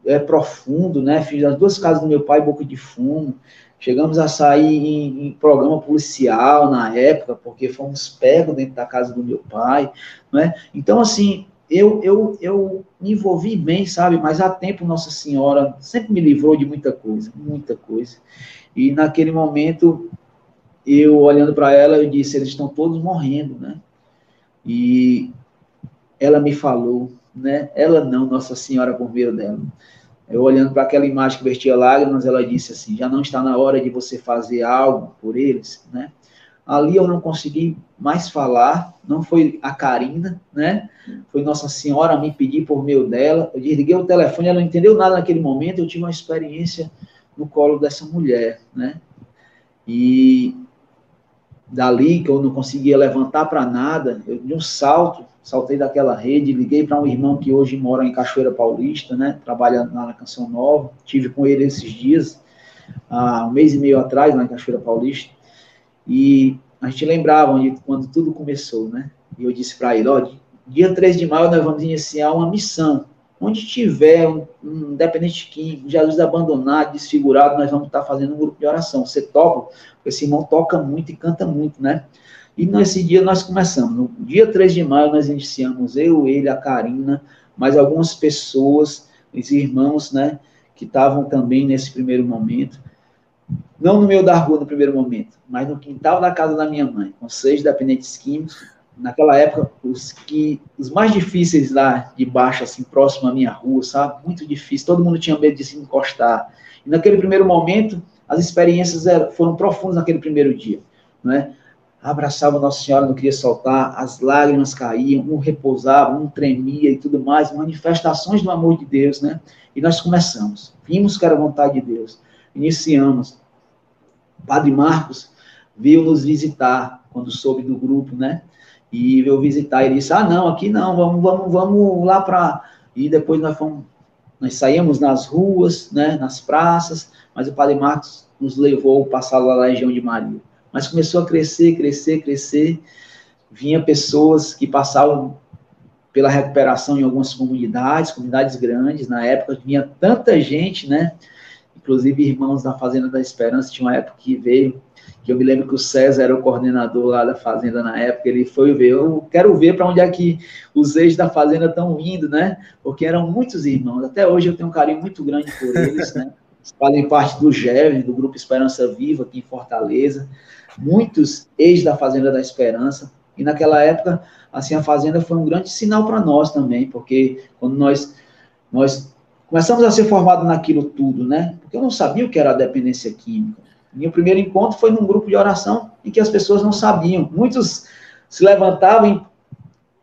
é, profundo, né, fiz as duas casas do meu pai, boca de fumo, chegamos a sair em, em, programa policial na época, porque fomos pegos dentro da casa do meu pai, né, então assim, eu, eu, eu me envolvi bem, sabe? Mas há tempo Nossa Senhora sempre me livrou de muita coisa, muita coisa. E naquele momento, eu olhando para ela, eu disse: eles estão todos morrendo, né? E ela me falou, né? Ela não, Nossa Senhora por meio dela. Eu olhando para aquela imagem que vestia lágrimas, ela disse assim: já não está na hora de você fazer algo por eles, né? Ali eu não consegui mais falar, não foi a Karina, né? Foi Nossa Senhora me pedir por meio dela. Eu desliguei o telefone, ela não entendeu nada naquele momento. Eu tive uma experiência no colo dessa mulher, né? E dali que eu não conseguia levantar para nada, eu de um salto, saltei daquela rede, liguei para um irmão que hoje mora em Cachoeira Paulista, né? Trabalha na Canção Nova. Tive com ele esses dias, há um mês e meio atrás, na Cachoeira Paulista. E a gente lembrava onde, quando tudo começou, né? E eu disse para ele, ó, dia 3 de maio nós vamos iniciar uma missão. Onde tiver um, um dependente químico, Jesus abandonado, desfigurado, nós vamos estar fazendo um grupo de oração. Você toca? Porque esse irmão toca muito e canta muito, né? E nesse dia nós começamos. No dia 3 de maio nós iniciamos, eu, ele, a Karina, mais algumas pessoas, os irmãos, né? Que estavam também nesse primeiro momento não no meio da rua no primeiro momento, mas no quintal da casa da minha mãe, com seis dependentes químicos. Naquela época, os que os mais difíceis lá de baixo, assim, próximo à minha rua, sabe? Muito difícil, todo mundo tinha medo de se encostar. E naquele primeiro momento, as experiências eram, foram profundas naquele primeiro dia, né? Abraçava Nossa Senhora, não queria soltar, as lágrimas caíam, um repousava, um tremia e tudo mais, manifestações do amor de Deus, né? E nós começamos, vimos que era vontade de Deus iniciamos. Padre Marcos veio nos visitar quando soube do grupo, né? E veio visitar e disse: "Ah, não, aqui não, vamos, vamos, vamos lá para e depois nós fomos nós saímos nas ruas, né, nas praças, mas o Padre Marcos nos levou a passar lá na região de Maria. Mas começou a crescer, crescer, crescer. Vinha pessoas que passavam pela recuperação em algumas comunidades, comunidades grandes. Na época vinha tanta gente, né? Inclusive irmãos da Fazenda da Esperança, tinha uma época que veio, que eu me lembro que o César era o coordenador lá da Fazenda na época, ele foi ver, eu quero ver para onde é que os ex da Fazenda estão indo, né? Porque eram muitos irmãos, até hoje eu tenho um carinho muito grande por eles, né? Fazem parte do GEV, do Grupo Esperança Viva, aqui em Fortaleza, muitos ex da Fazenda da Esperança, e naquela época, assim, a Fazenda foi um grande sinal para nós também, porque quando nós, nós começamos a ser formados naquilo tudo, né? Porque eu não sabia o que era a dependência química. Meu primeiro encontro foi num grupo de oração em que as pessoas não sabiam. Muitos se levantavam,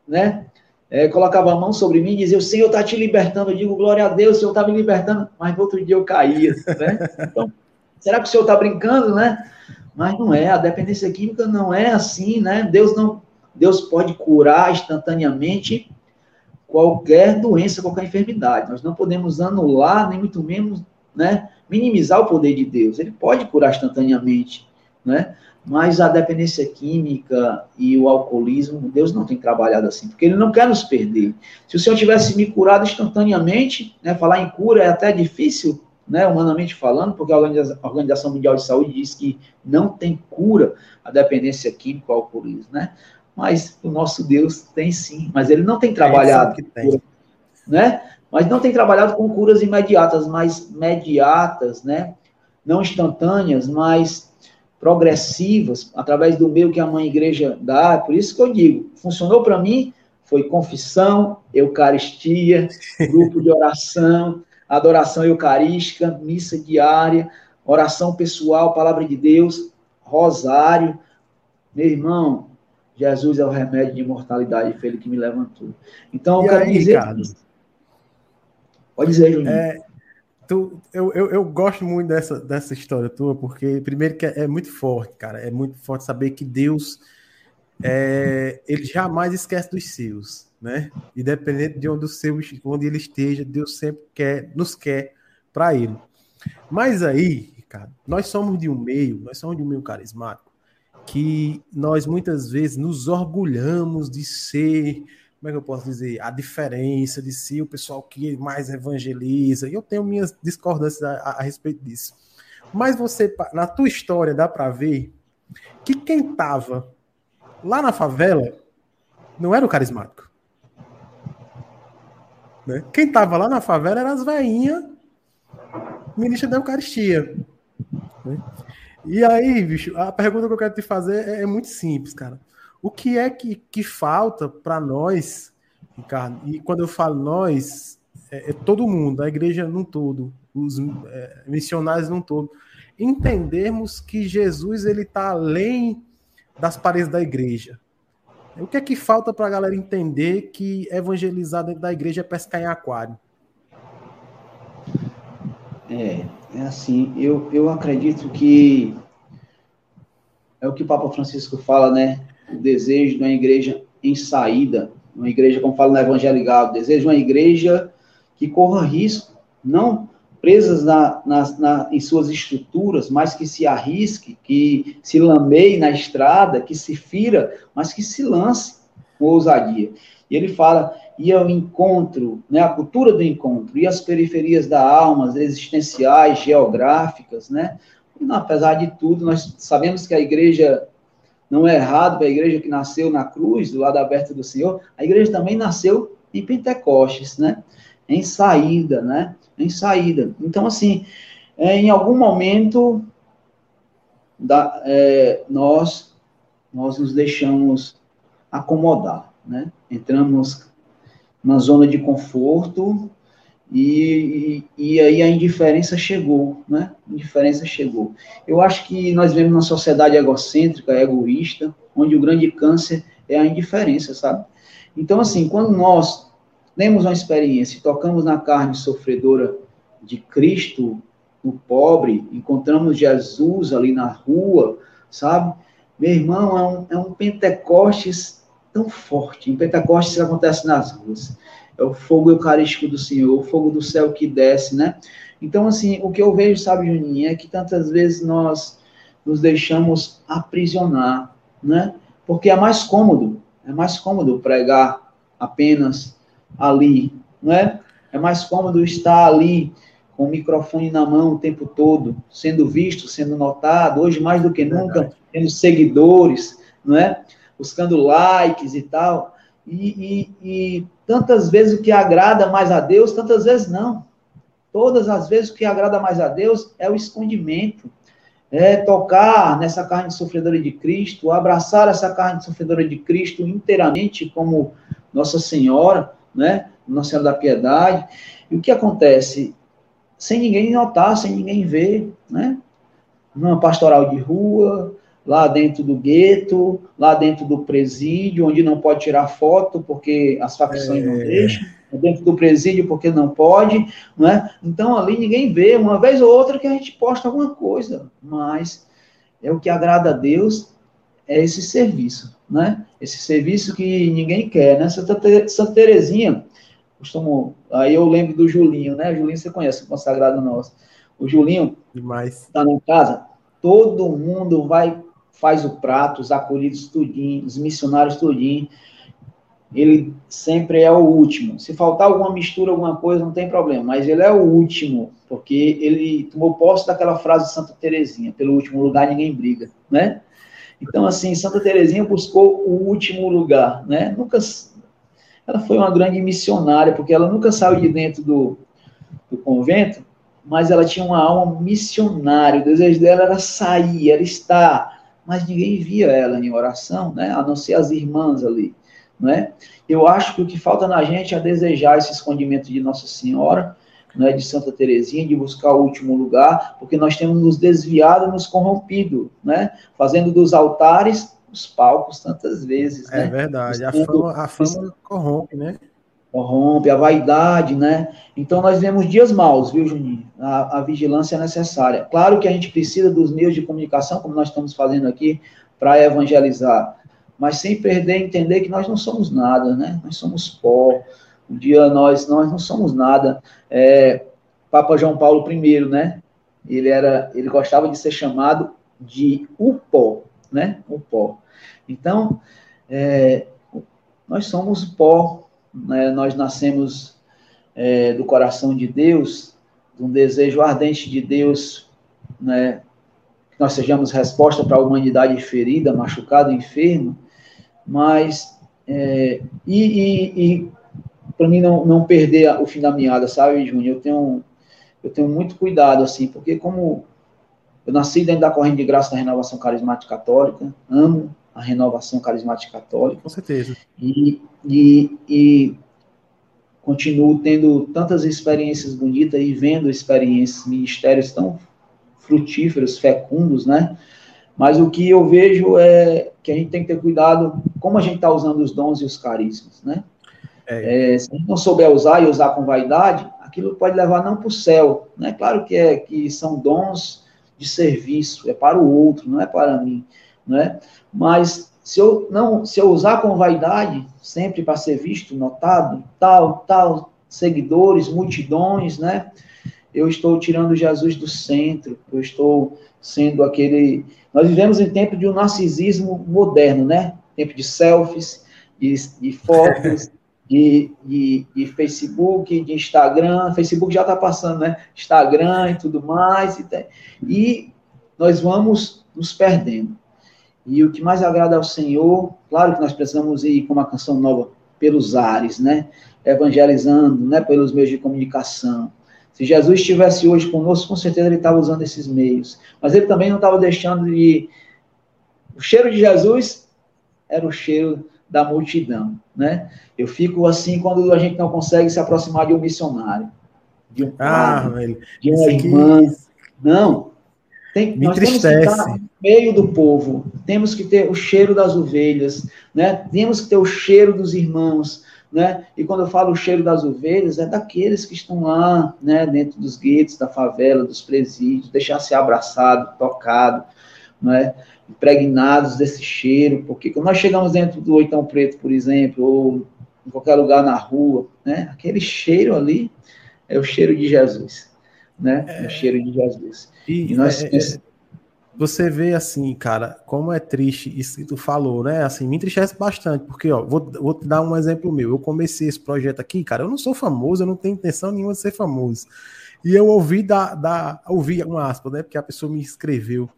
né? É, colocavam a mão sobre mim e diziam, o Senhor está te libertando. Eu digo, glória a Deus, o Senhor está me libertando. Mas no outro dia eu caía, né? Então, será que o Senhor está brincando, né? Mas não é, a dependência química não é assim, né? Deus não, Deus pode curar instantaneamente qualquer doença, qualquer enfermidade. Nós não podemos anular, nem muito menos né, minimizar o poder de Deus. Ele pode curar instantaneamente, né? mas a dependência química e o alcoolismo, Deus não tem trabalhado assim, porque Ele não quer nos perder. Se o Senhor tivesse me curado instantaneamente, né, falar em cura é até difícil, né, humanamente falando, porque a Organização Mundial de Saúde diz que não tem cura a dependência química ou alcoolismo, né? Mas o nosso Deus tem sim, mas ele não tem trabalhado, é tem. né? Mas não tem trabalhado com curas imediatas, mas mediatas, né? Não instantâneas, mas progressivas, através do meio que a mãe igreja dá. Por isso que eu digo, funcionou para mim, foi confissão, eucaristia, [laughs] grupo de oração, adoração eucarística, missa diária, oração pessoal, palavra de Deus, rosário. Meu irmão, Jesus é o remédio de imortalidade, foi ele que me levantou. Então, eu E quero aí, dizer. Ricardo? Pode dizer, Juninho. É, tu, eu, eu, eu gosto muito dessa, dessa história tua, porque, primeiro, que é, é muito forte, cara. É muito forte saber que Deus, é, ele jamais esquece dos seus, né? Independente de onde, o seu, onde ele esteja, Deus sempre quer, nos quer para ele. Mas aí, Ricardo, nós somos de um meio, nós somos de um meio carismático, que nós muitas vezes nos orgulhamos de ser como é que eu posso dizer, a diferença de si, o pessoal que mais evangeliza, e eu tenho minhas discordâncias a, a, a respeito disso. Mas você, na tua história, dá para ver que quem tava lá na favela não era o carismático. Né? Quem tava lá na favela eram as veinhas ministras da Eucaristia. Né? E aí, bicho, a pergunta que eu quero te fazer é, é muito simples, cara. O que é que, que falta para nós, Ricardo? E quando eu falo nós, é, é, todo mundo, a igreja num todo, os é, missionários num todo, entendermos que Jesus ele está além das paredes da igreja. O que é que falta para a galera entender que evangelizar dentro da igreja é pescar em aquário? É, é assim, eu, eu acredito que é o que o Papa Francisco fala, né? O desejo de uma igreja em saída, uma igreja, como fala no Evangelho Galo, o desejo de uma igreja que corra risco, não presas na, na, na, em suas estruturas, mas que se arrisque, que se lameie na estrada, que se fira, mas que se lance com ousadia. E ele fala, e ao encontro, né, a cultura do encontro, e as periferias da alma, existenciais, geográficas, né? E, apesar de tudo, nós sabemos que a igreja não é errado a igreja que nasceu na cruz, do lado aberto do Senhor, a igreja também nasceu em Pentecostes, né? Em saída, né? Em saída. Então, assim, é, em algum momento, da, é, nós, nós nos deixamos acomodar, né? Entramos na zona de conforto e, e, e, aí a indiferença chegou, né? A indiferença chegou. Eu acho que nós vivemos uma sociedade egocêntrica, egoísta, onde o grande câncer é a indiferença, sabe? Então, assim, quando nós temos uma experiência, tocamos na carne sofredora de Cristo, no pobre, encontramos Jesus ali na rua, sabe? Meu irmão, é um, é um Pentecostes tão forte. Em Pentecostes acontece nas ruas. É o fogo eucarístico do Senhor, o fogo do céu que desce, né? Então, assim, o que eu vejo, sabe, Juninho, é que tantas vezes nós nos deixamos aprisionar, né? Porque é mais cômodo, é mais cômodo pregar apenas ali, não é? É mais cômodo estar ali com o microfone na mão o tempo todo, sendo visto, sendo notado, hoje mais do que nunca, tendo seguidores, não é? Buscando likes e tal. E, e, e, tantas vezes o que agrada mais a Deus, tantas vezes não. Todas as vezes o que agrada mais a Deus é o escondimento, é tocar nessa carne sofredora de Cristo, abraçar essa carne sofredora de Cristo inteiramente como Nossa Senhora, né? Nossa Senhora da Piedade. E o que acontece? Sem ninguém notar, sem ninguém ver, né? Numa pastoral de rua, lá dentro do gueto, lá dentro do presídio, onde não pode tirar foto porque as facções é... não deixam, dentro do presídio porque não pode, não é? Então ali ninguém vê, uma vez ou outra que a gente posta alguma coisa, mas é o que agrada a Deus é esse serviço, né? Esse serviço que ninguém quer, né? Santa, Santa Terezinha, costumo, aí eu lembro do Julinho, né? Julinho você conhece, o consagrado nosso. O Julinho Demais. tá na casa, todo mundo vai faz o prato, os acolhidos tudinho, os missionários tudinho. Ele sempre é o último. Se faltar alguma mistura, alguma coisa, não tem problema, mas ele é o último, porque ele tomou posse daquela frase de Santa Terezinha, pelo último lugar ninguém briga, né? Então, assim, Santa Terezinha buscou o último lugar, né? Nunca... Ela foi uma grande missionária, porque ela nunca saiu de dentro do, do convento, mas ela tinha uma alma missionária, o desejo dela era sair, era estar, mas ninguém via ela em oração, né? A não ser as irmãs ali, né? Eu acho que o que falta na gente é desejar esse escondimento de Nossa Senhora, né, de Santa Teresinha, de buscar o último lugar, porque nós temos nos desviado e nos corrompido, né? Fazendo dos altares os palcos tantas vezes. É né? verdade, a fama, a fama corrompe, né? Corrompe, a vaidade, né? Então nós vemos dias maus, viu, Juninho? A, a vigilância é necessária. Claro que a gente precisa dos meios de comunicação, como nós estamos fazendo aqui, para evangelizar, mas sem perder entender que nós não somos nada, né? Nós somos pó. Um dia nós, nós não somos nada. É, Papa João Paulo I, né? Ele era, ele gostava de ser chamado de o pó, né? O pó. Então, é, nós somos pó, né? Nós nascemos é, do coração de Deus, de um desejo ardente de Deus, né? Que nós sejamos resposta para a humanidade ferida, machucada, enferma, mas é, e, e, e para mim não, não perder o fim da meada, sabe, Júnior? Eu tenho eu tenho muito cuidado, assim, porque como eu nasci dentro da corrente de graça da renovação carismática católica, amo a renovação carismática católica. Com certeza. E, e, e continuo tendo tantas experiências bonitas e vendo experiências, ministérios tão frutíferos, fecundos, né? Mas o que eu vejo é que a gente tem que ter cuidado como a gente está usando os dons e os carismas, né? É. É, se a gente não souber usar e usar com vaidade, aquilo pode levar não para o céu, né? Claro que é que são dons de serviço, é para o outro, não é para mim, né? Mas se eu não, se eu usar com vaidade, sempre para ser visto, notado, tal, tal, seguidores, multidões, né? Eu estou tirando Jesus do centro, eu estou sendo aquele. Nós vivemos em tempo de um narcisismo moderno, né? Tempo de selfies, de, de fotos, [laughs] de, de, de, Facebook, de Instagram, Facebook já está passando, né? Instagram e tudo mais, e, e nós vamos nos perdendo. E o que mais agrada ao Senhor, claro que nós precisamos ir com uma canção nova pelos ares, né? Evangelizando, né? Pelos meios de comunicação. Se Jesus estivesse hoje conosco, com certeza ele estava usando esses meios. Mas ele também não estava deixando de. O cheiro de Jesus era o cheiro da multidão, né? Eu fico assim quando a gente não consegue se aproximar de um missionário, de um padre, ah, de uma irmã. Não, tem, Me nós entristece. temos que estar no meio do povo, temos que ter o cheiro das ovelhas, né? Temos que ter o cheiro dos irmãos, né? E quando eu falo o cheiro das ovelhas, é daqueles que estão lá, né? Dentro dos guetos, da favela, dos presídios, deixar ser abraçado, tocado, né? impregnados desse cheiro, porque quando nós chegamos dentro do Oitão Preto, por exemplo, ou em qualquer lugar na rua, né, aquele cheiro ali é o cheiro de Jesus, né, é, o cheiro de Jesus. E, e nós, é, é, você vê assim, cara, como é triste isso que tu falou, né, assim, me entristece bastante, porque, ó, vou, vou te dar um exemplo meu, eu comecei esse projeto aqui, cara, eu não sou famoso, eu não tenho intenção nenhuma de ser famoso, e eu ouvi da, da ouvi uma aspa, né, porque a pessoa me escreveu,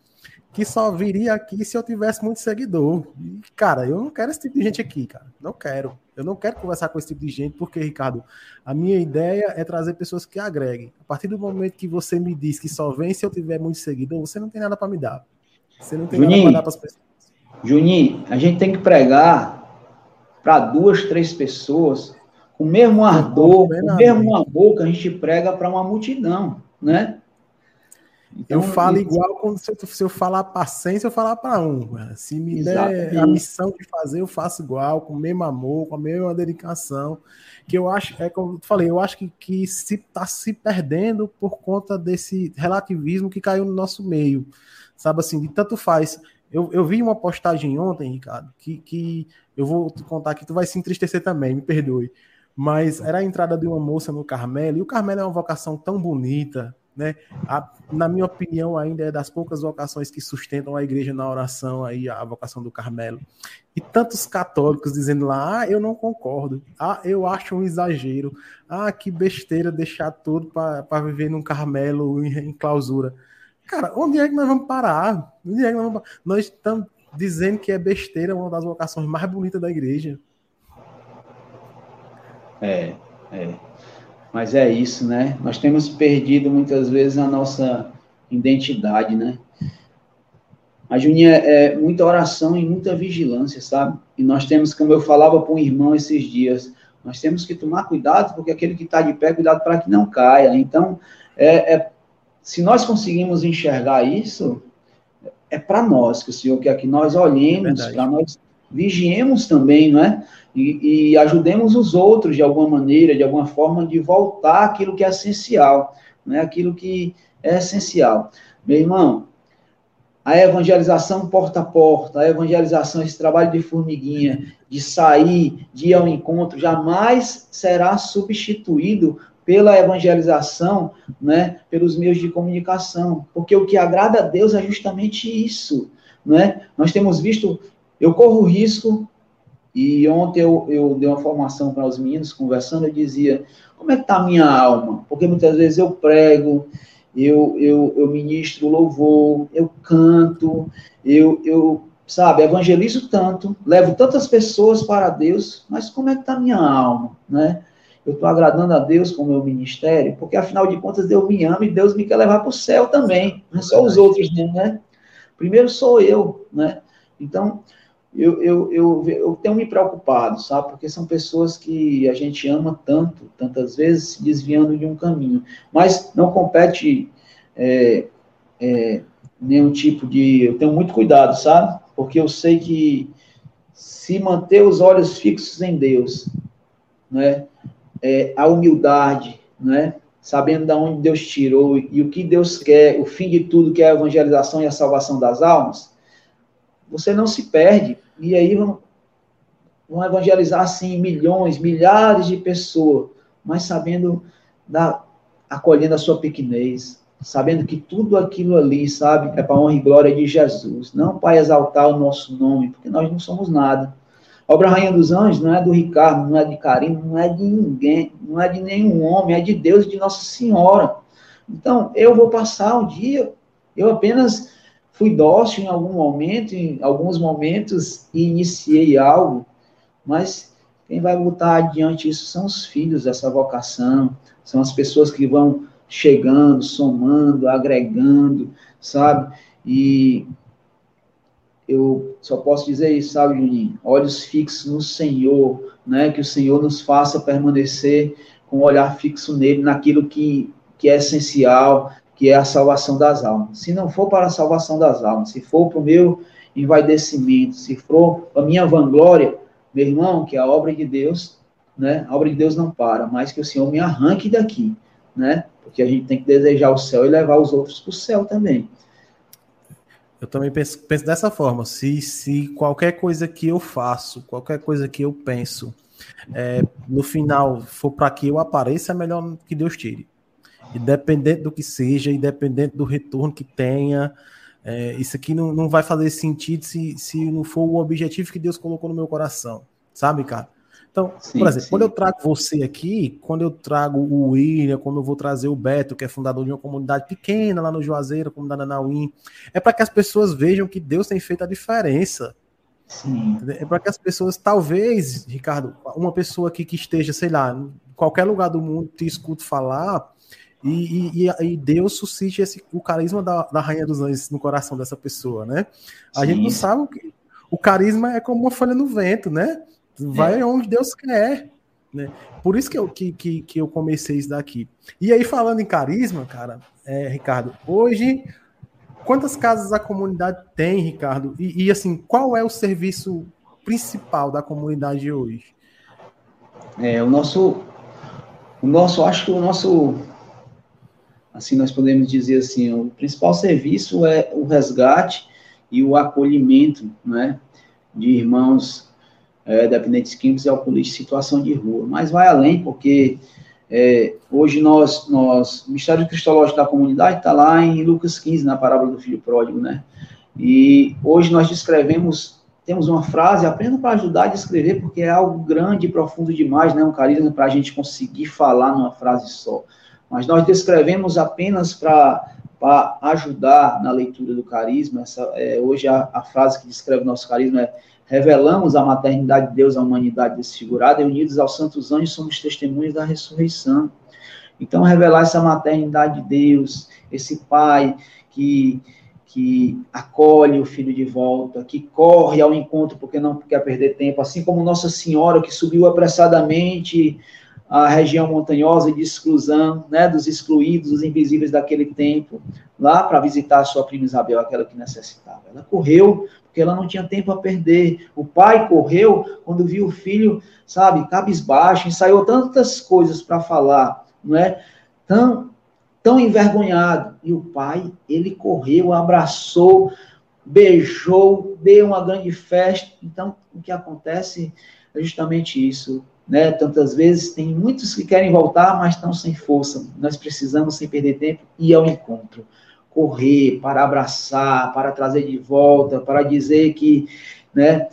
que só viria aqui se eu tivesse muito seguidor. E, cara, eu não quero esse tipo de gente aqui, cara. Não quero. Eu não quero conversar com esse tipo de gente, porque, Ricardo, a minha ideia é trazer pessoas que agreguem. A partir do momento que você me diz que só vem se eu tiver muito seguidor, você não tem nada para me dar. Você não tem Juninho, nada para dar para as pessoas. Juninho, a gente tem que pregar para duas, três pessoas com o mesmo ardor, com o mesmo amor que a gente prega para uma multidão, né? Então, eu falo igual quando se eu, se eu falar para 100, se eu falar para um. Se me Exatamente. der a missão de fazer, eu faço igual, com o mesmo amor, com a mesma dedicação. Que eu acho, é como eu falei, eu acho que, que se está se perdendo por conta desse relativismo que caiu no nosso meio. Sabe assim, de tanto faz. Eu, eu vi uma postagem ontem, Ricardo, que, que eu vou te contar que tu vai se entristecer também, me perdoe. Mas era a entrada de uma moça no Carmelo, e o Carmelo é uma vocação tão bonita, né? A, na minha opinião, ainda é das poucas vocações que sustentam a igreja na oração, aí, a vocação do Carmelo. E tantos católicos dizendo lá, ah, eu não concordo, ah, eu acho um exagero, ah, que besteira deixar tudo para viver num Carmelo em, em, clausura. Cara, onde é que nós vamos parar? Onde é que nós, vamos... nós estamos dizendo que é besteira uma das vocações mais bonitas da igreja. É, é. Mas é isso, né? Nós temos perdido muitas vezes a nossa identidade, né? A Juninha é muita oração e muita vigilância, sabe? E nós temos, como eu falava para um irmão esses dias, nós temos que tomar cuidado, porque aquele que está de pé, cuidado para que não caia. Então, é, é, se nós conseguimos enxergar isso, é para nós, que o Senhor quer que nós olhemos, para nós vigiemos também, não é? E, e, ajudemos os outros de alguma maneira, de alguma forma, de voltar aquilo que é essencial, não é? Aquilo que é essencial. Meu irmão, a evangelização porta a porta, a evangelização, esse trabalho de formiguinha, de sair, de ir ao encontro, jamais será substituído pela evangelização, né, pelos meios de comunicação, porque o que agrada a Deus é justamente isso, né? Nós temos visto, eu corro risco, e ontem eu, eu dei uma formação para os meninos, conversando, eu dizia, como é que está a minha alma? Porque muitas vezes eu prego, eu, eu, eu ministro louvor, eu canto, eu, eu, sabe, evangelizo tanto, levo tantas pessoas para Deus, mas como é que está a minha alma, né? eu estou agradando a Deus com o meu ministério, porque afinal de contas Deus me ama e Deus me quer levar para o céu também, não é só os outros, né? Primeiro sou eu, né? Então, eu, eu, eu, eu tenho me preocupado, sabe? Porque são pessoas que a gente ama tanto, tantas vezes, se desviando de um caminho. Mas não compete é, é, nenhum tipo de. Eu tenho muito cuidado, sabe? Porque eu sei que se manter os olhos fixos em Deus, né? é, a humildade, né? sabendo de onde Deus tirou e o que Deus quer, o fim de tudo que é a evangelização e a salvação das almas, você não se perde. E aí vão, vão evangelizar assim milhões, milhares de pessoas, mas sabendo da acolhendo a sua pequenez, sabendo que tudo aquilo ali, sabe, é para honra e glória de Jesus, não para exaltar o nosso nome, porque nós não somos nada. A obra Rainha dos Anjos não é do Ricardo, não é de Carinho, não é de ninguém, não é de nenhum homem, é de Deus e de Nossa Senhora. Então, eu vou passar um dia, eu apenas fui dócil em algum momento, em alguns momentos, e iniciei algo, mas quem vai botar adiante isso são os filhos dessa vocação, são as pessoas que vão chegando, somando, agregando, sabe? E eu só posso dizer isso, sabe, Juninho? Olhos fixos no Senhor, né? Que o Senhor nos faça permanecer com o olhar fixo nele, naquilo que, que é essencial, que é a salvação das almas. Se não for para a salvação das almas, se for para o meu envaidecimento, se for para a minha vanglória, meu irmão, que a obra de Deus, né? A obra de Deus não para, mas que o Senhor me arranque daqui, né? Porque a gente tem que desejar o céu e levar os outros para o céu também. Eu também penso, penso dessa forma. Se, se qualquer coisa que eu faço, qualquer coisa que eu penso, é, no final for para que eu apareça, é melhor que Deus tire. Independente do que seja, independente do retorno que tenha, é, isso aqui não, não vai fazer sentido se, se não for o objetivo que Deus colocou no meu coração. Sabe, cara? Então, sim, por exemplo, sim. quando eu trago você aqui, quando eu trago o William, quando eu vou trazer o Beto, que é fundador de uma comunidade pequena lá no Juazeiro, comunidade Anauim, é para que as pessoas vejam que Deus tem feito a diferença. Sim. É para que as pessoas, talvez, Ricardo, uma pessoa aqui que esteja, sei lá, em qualquer lugar do mundo, te escuta falar, e, e, e, Deus suscite esse, o carisma da, da Rainha dos Anjos no coração dessa pessoa, né? A Sim. gente não sabe o que. O carisma é como uma folha no vento, né? Vai é. onde Deus quer. Né? Por isso que eu, que, que, que, eu comecei isso daqui. E aí, falando em carisma, cara, é, Ricardo, hoje, quantas casas a comunidade tem, Ricardo? E, e, assim, qual é o serviço principal da comunidade hoje? É, o nosso, o nosso, acho que o nosso, assim, nós podemos dizer assim, o principal serviço é o resgate e o acolhimento, né, de irmãos é, dependentes químicos e alcoolistas em situação de rua. Mas vai além, porque é, hoje nós, nós, o Ministério Cristológico da Comunidade está lá em Lucas 15, na parábola do filho pródigo, né? E hoje nós descrevemos, temos uma frase apenas para ajudar a descrever, porque é algo grande e profundo demais, né? Um carisma para a gente conseguir falar numa frase só. Mas nós descrevemos apenas para ajudar na leitura do carisma. Essa, é, hoje a, a frase que descreve o nosso carisma é revelamos a maternidade de Deus à humanidade desfigurada e unidos aos santos anjos somos testemunhas da ressurreição. Então, revelar essa maternidade de Deus, esse pai que, que acolhe o filho de volta, que corre ao encontro porque não quer perder tempo, assim como Nossa Senhora que subiu apressadamente a região montanhosa de exclusão, né, dos excluídos, dos invisíveis daquele tempo, lá para visitar a sua prima Isabel, aquela que necessitava. Ela correu porque ela não tinha tempo a perder. O pai correu quando viu o filho, sabe, cabisbaixo, ensaiou tantas coisas para falar, não é? Tão, tão envergonhado. E o pai, ele correu, abraçou, beijou, deu uma grande festa. Então, o que acontece é justamente isso. Né? Tantas vezes tem muitos que querem voltar, mas estão sem força. Nós precisamos, sem perder tempo, ir ao encontro. Correr, para abraçar, para trazer de volta, para dizer que, né,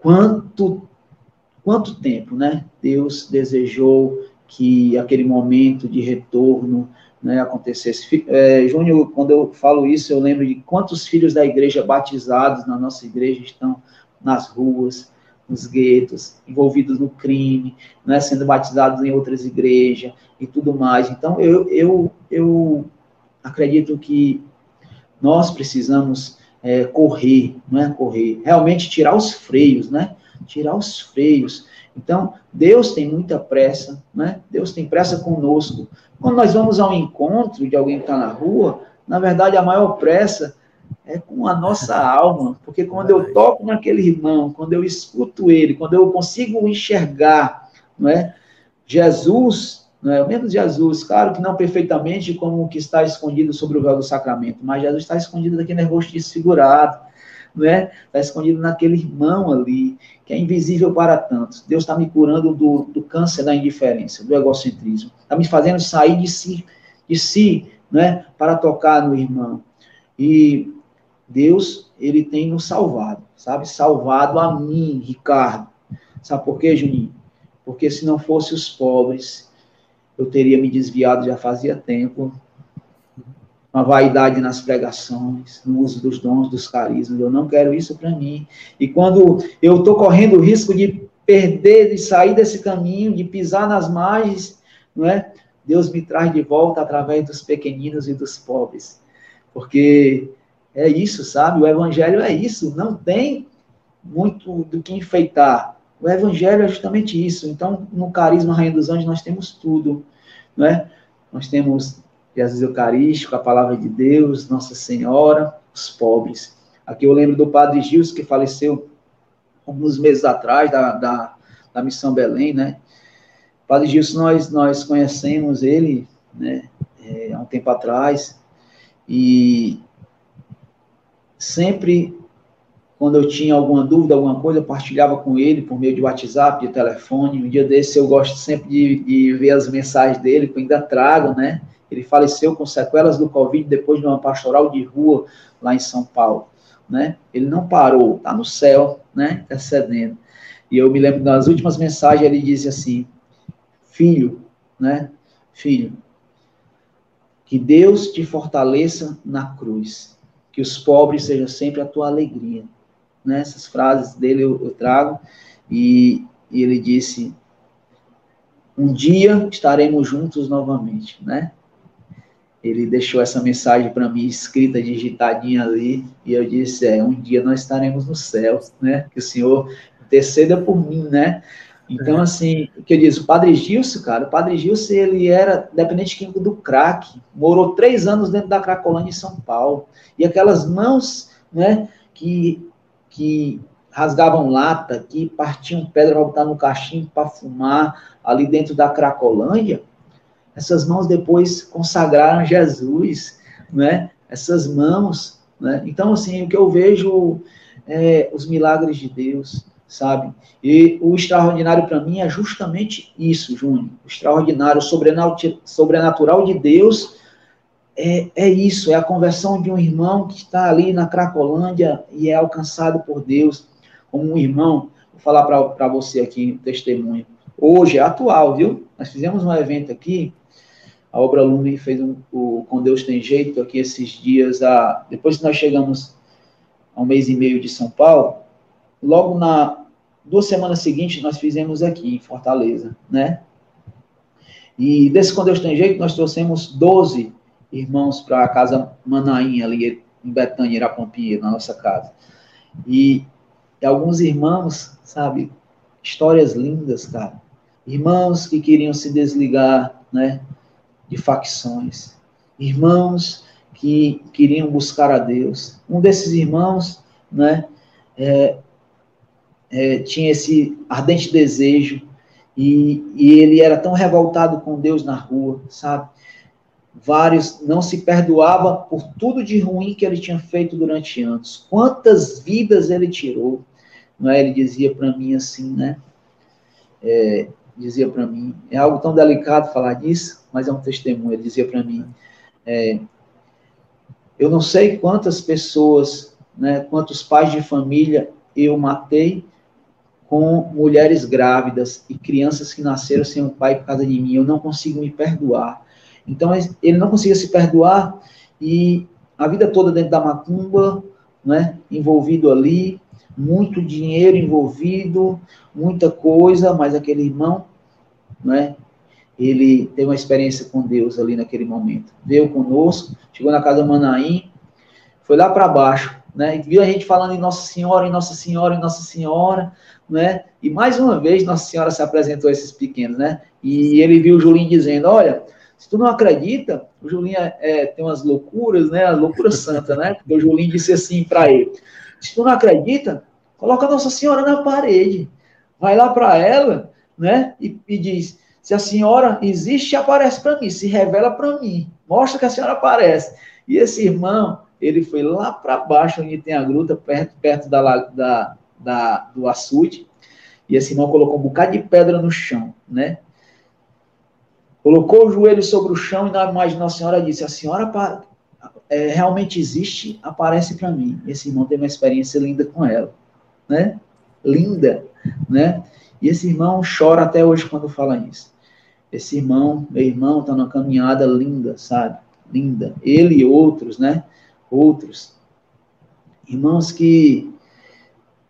quanto, quanto tempo, né, Deus desejou que aquele momento de retorno, né, acontecesse. É, Júnior, quando eu falo isso, eu lembro de quantos filhos da igreja batizados na nossa igreja estão nas ruas, nos guetos, envolvidos no crime, né, sendo batizados em outras igrejas e tudo mais. Então, eu, eu, eu acredito que nós precisamos é, correr, não é correr, realmente tirar os freios, né? Tirar os freios. Então, Deus tem muita pressa, né? Deus tem pressa conosco. Quando nós vamos ao encontro de alguém que está na rua, na verdade, a maior pressa é com a nossa alma, porque quando eu toco naquele irmão, quando eu escuto ele, quando eu consigo enxergar, não é? Jesus, não é? O mesmo Jesus, claro que não perfeitamente como o que está escondido sobre o véu do sacramento, mas Jesus está escondido naquele rosto desfigurado, não é? Está escondido naquele irmão ali, que é invisível para tantos. Deus está me curando do, do câncer da indiferença, do egocentrismo. Está me fazendo sair de si, de si, né? Para tocar no irmão. E Deus, ele tem nos salvado, sabe? Salvado a mim, Ricardo. Sabe por quê, Juninho? Porque se não fosse os pobres, eu teria me desviado já fazia tempo. Uma vaidade nas pregações, no uso dos dons, dos carismas. Eu não quero isso para mim. E quando eu estou correndo o risco de perder, de sair desse caminho, de pisar nas margens, não é? Deus me traz de volta através dos pequeninos e dos pobres. Porque é isso, sabe? O evangelho é isso, não tem muito do que enfeitar. O evangelho é justamente isso. Então, no carisma Rainha dos Anjos, nós temos tudo, não é? Nós temos Jesus Eucarístico, a palavra de Deus, Nossa Senhora, os pobres. Aqui eu lembro do Padre Gilson, que faleceu alguns meses atrás, da, da, da Missão Belém, né? Padre Gilson, nós, nós conhecemos ele, né? É, há um tempo atrás, e sempre, quando eu tinha alguma dúvida, alguma coisa, eu partilhava com ele por meio de WhatsApp, de telefone. Um dia desse eu gosto sempre de, de ver as mensagens dele, que eu ainda trago, né? Ele faleceu com sequelas do Covid depois de uma pastoral de rua lá em São Paulo, né? Ele não parou, tá no céu, né? Intercedendo. E eu me lembro das últimas mensagens, ele dizia assim: Filho, né? Filho, que Deus te fortaleça na cruz que os pobres sejam sempre a tua alegria. Né? Essas frases dele eu, eu trago, e, e, ele disse: Um dia estaremos juntos novamente, né? Ele deixou essa mensagem para mim escrita, digitadinha ali, e eu disse: É, um dia nós estaremos no céu, né? Que o Senhor interceda por mim, né? Então, é. assim, o que eu disse, o Padre Gilson, cara, o Padre Gilson, ele era dependente químico do crack, morou três anos dentro da Cracolândia em São Paulo, e aquelas mãos, né, que, que rasgavam lata, que partiam pedra para botar no cachimbo para fumar ali dentro da Cracolândia, essas mãos depois consagraram Jesus, né, essas mãos, né, então, assim, o que eu vejo é os milagres de Deus, sabe? E o extraordinário para mim é justamente isso, Júnior. O extraordinário, o sobrenatural de Deus é, é isso, é a conversão de um irmão que está ali na Cracolândia e é alcançado por Deus como um irmão. Vou falar para você aqui um testemunho. Hoje, é atual, viu? Nós fizemos um evento aqui, a Obra Lume fez um, o Com Deus Tem Jeito aqui esses dias, a, depois que nós chegamos a um mês e meio de São Paulo, logo na, duas semanas seguintes nós fizemos aqui em Fortaleza, né? E desse Quando Deus Tem Jeito, nós trouxemos 12 irmãos para a casa Manaim, ali em Betânia, Irapompia, na nossa casa. E, e alguns irmãos, sabe, histórias lindas, cara. irmãos que queriam se desligar, né, de facções, irmãos que queriam buscar a Deus. Um desses irmãos, né, é, é, tinha esse ardente desejo e, e ele era tão revoltado com Deus na rua, sabe? Vários não se perdoava por tudo de ruim que ele tinha feito durante anos. Quantas vidas ele tirou? Não é? Ele dizia para mim assim, né? É, dizia para mim, é algo tão delicado falar disso, mas é um testemunho. Ele dizia para mim, é, eu não sei quantas pessoas, né, quantos pais de família eu matei com mulheres grávidas e crianças que nasceram sem o pai por causa de mim. Eu não consigo me perdoar. Então, ele não conseguia se perdoar e a vida toda dentro da macumba, né, envolvido ali, muito dinheiro envolvido, muita coisa, mas aquele irmão, né, ele teve uma experiência com Deus ali naquele momento. Veio conosco, chegou na casa Manaim, foi lá para baixo, né, viu a gente falando em Nossa Senhora, em Nossa Senhora, em Nossa Senhora, né? E mais uma vez Nossa Senhora se apresentou a esses pequenos, né? E ele viu o Julinho dizendo: Olha, se tu não acredita, o Julinho é, é tem umas loucuras, né? A loucura santa, né? Porque o Julinho disse assim para ele: Se tu não acredita, coloca Nossa Senhora na parede, vai lá para ela, né? E, e diz: Se a senhora existe, aparece para mim, se revela para mim, mostra que a senhora aparece. E esse irmão, ele foi lá para baixo, onde tem a gruta, perto, perto da, da, da, do açude, e esse irmão colocou um bocado de pedra no chão, né? Colocou o joelho sobre o chão e na imagem Nossa Senhora disse: A senhora é, realmente existe, aparece para mim. Esse irmão teve uma experiência linda com ela, né? Linda, né? E esse irmão chora até hoje quando fala isso. Esse irmão, meu irmão, está numa caminhada linda, sabe? Linda. Ele e outros, né? Outros. Irmãos que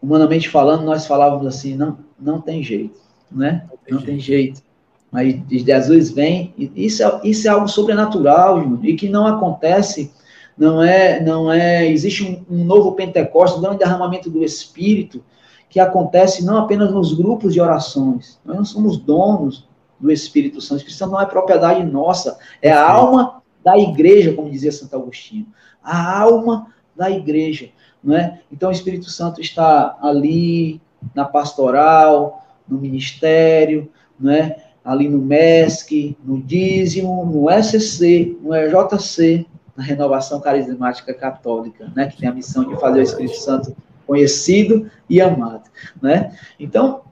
humanamente falando, nós falávamos assim, não, não tem jeito, né? Não tem, não tem jeito. Mas Jesus vem, isso é, isso é algo sobrenatural, e que não acontece, não é, não é, existe um, um novo Pentecostes, um grande derramamento do Espírito, que acontece não apenas nos grupos de orações, nós não somos donos do Espírito Santo, o Espírito Santo não é propriedade nossa, é a alma da igreja, como dizia Santo Agostinho, a alma da igreja. Não é? Então o Espírito Santo está ali na pastoral, no ministério, não é? ali no MESC, no dízimo, no SC, no EJC, na renovação carismática católica, né? que tem a missão de fazer o Espírito Santo conhecido e amado. Né? Então,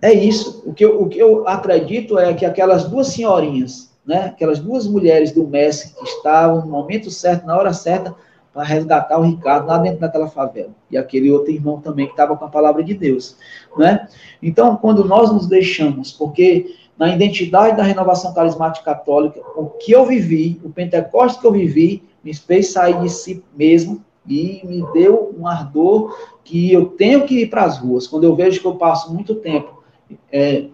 é isso. O que, eu, o que eu acredito é que aquelas duas senhorinhas, né? aquelas duas mulheres do MESC que estavam no momento certo, na hora certa, para resgatar o Ricardo lá dentro daquela favela. E aquele outro irmão também que estava com a palavra de Deus. Né? Então, quando nós nos deixamos, porque na identidade da renovação carismática católica, o que eu vivi, o Pentecostes que eu vivi, me fez sair de si mesmo e me deu um ardor que eu tenho que ir para as ruas. Quando eu vejo que eu passo muito tempo é,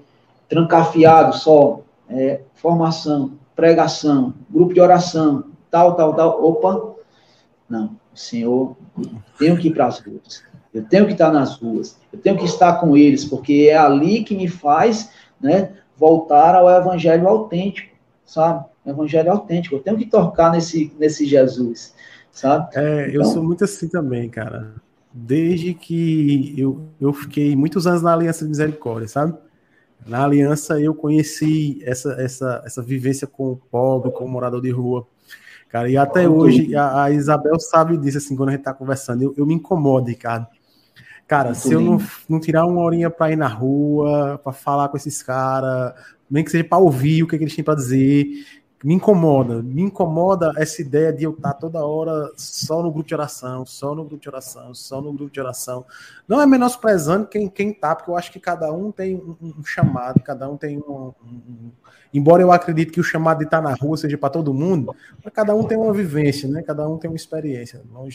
trancafiado só, é, formação, pregação, grupo de oração, tal, tal, tal, opa, não, Senhor, tenho que ir para as ruas. Eu tenho que estar nas ruas. Eu tenho que estar com eles, porque é ali que me faz, né, voltar ao evangelho autêntico, sabe? Evangelho autêntico. Eu tenho que tocar nesse nesse Jesus, sabe? É, então, eu sou muito assim também, cara. Desde que eu, eu fiquei muitos anos na Aliança de Misericórdia, sabe? Na aliança eu conheci essa, essa, essa vivência com o pobre, com o morador de rua. Cara, e até hoje, a, a, Isabel sabe disso, assim, quando a gente tá conversando, eu, eu me incomodo, Ricardo. Cara, Muito se eu não, não tirar uma horinha para ir na rua, para falar com esses caras, nem que seja para ouvir o que, que eles têm para dizer, me incomoda. Me incomoda essa ideia de eu estar tá toda hora só no grupo de oração, só no grupo de oração, só no grupo de oração. Não é menosprezando quem, quem tá, porque eu acho que cada um tem um, um chamado, cada um tem um, um embora eu acredite que o chamado de estar na rua seja para todo mundo, cada um tem uma vivência, né? Cada um tem uma experiência. Não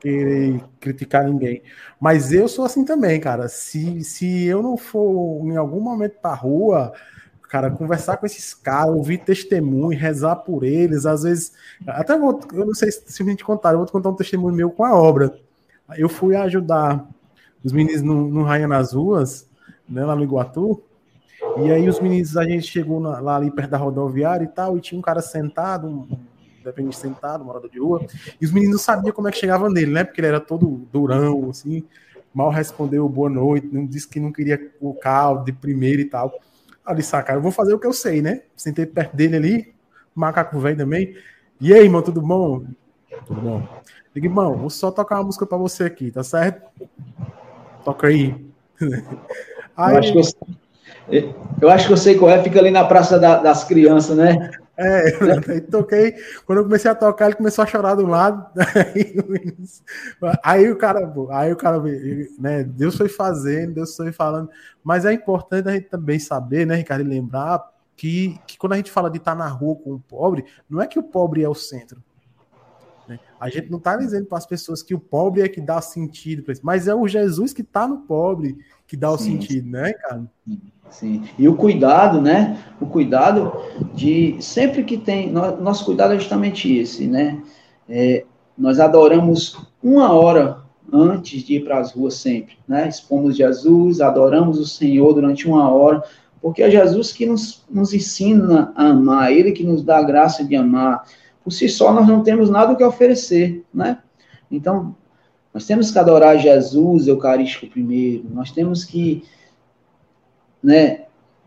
querer criticar ninguém. Mas eu sou assim também, cara. Se, se eu não for em algum momento para rua, cara, conversar com esses caras, ouvir testemunho, rezar por eles, às vezes, até vou, eu não sei se a gente contar, eu vou te contar um testemunho meu com a obra. Eu fui ajudar os meninos no, no Rainha nas Ruas, né, lá no Iguatu, E aí os meninos, a gente chegou na, lá ali perto da rodoviária e tal, e tinha um cara sentado, um dependente sentado, morador de rua, e os meninos não sabiam como é que chegava nele, né? Porque ele era todo durão, assim, mal respondeu boa noite, disse que não queria o carro de primeiro e tal. Ali, saca, eu vou fazer o que eu sei, né? Sentei perto dele ali, macaco velho também. E aí, irmão, tudo bom? Tudo bom. Digo, irmão, vou só tocar uma música pra você aqui, tá certo? Toca aí. aí... Eu, acho que eu, eu acho que eu sei qual é, fica ali na Praça da, das Crianças, né? É, [laughs] eu toquei. Quando eu comecei a tocar, ele começou a chorar do lado. [laughs] Aí, o cara, aí o cara, né? Deus foi fazendo, Deus foi falando. Mas é importante a gente também saber, né, Ricardo, lembrar que, que quando a gente fala de estar na rua com o pobre, não é que o pobre é o centro. Né? A gente não está dizendo para as pessoas que o pobre é que dá sentido para isso, mas é o Jesus que está no pobre que dá o Sim. sentido, né, cara? Sim. E o cuidado, né? O cuidado de sempre que tem. Nosso cuidado é justamente esse, né? É, nós adoramos uma hora antes de ir para as ruas sempre, né? Expomos Jesus, adoramos o Senhor durante uma hora, porque é Jesus que nos, nos ensina a amar, Ele que nos dá a graça de amar. Por si só, nós não temos nada o que oferecer, né? Então, nós temos que adorar Jesus Eucarístico primeiro, nós temos que né,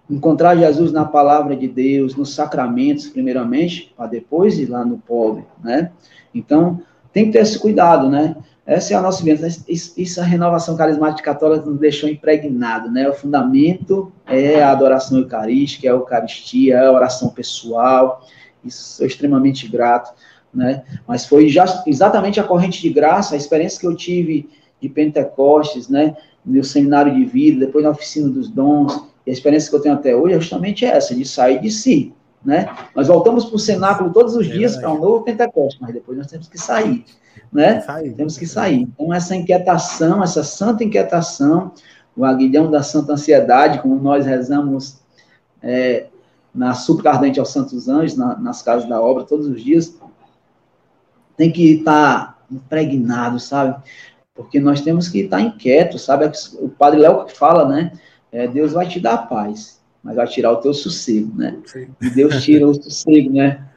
encontrar Jesus na palavra de Deus, nos sacramentos, primeiramente, para depois ir lá no pobre, né? Então, tem que ter esse cuidado, né? Essa é a nossa vida. Isso a renovação carismática católica nos deixou impregnado, né? O fundamento é a adoração eucarística, é a Eucaristia, é a oração pessoal. Isso sou extremamente grato, né? Mas foi já, exatamente a corrente de graça, a experiência que eu tive de Pentecostes, né? No seminário de vida, depois na oficina dos dons, e a experiência que eu tenho até hoje é justamente essa, de sair de si. Né? Nós voltamos para o cenáculo todos os é dias para um novo Pentecostes, mas depois nós temos que sair. Né? Sair, temos que sair. Então, essa inquietação, essa santa inquietação, o aguilhão da santa ansiedade, como nós rezamos é, na súplica ardente aos santos anjos, na, nas casas da obra, todos os dias, tem que estar tá impregnado, sabe? Porque nós temos que estar tá inquietos, sabe? O padre Léo que fala, né? É, Deus vai te dar paz, mas vai tirar o teu sossego, né? Sim. E Deus tira o sossego, né?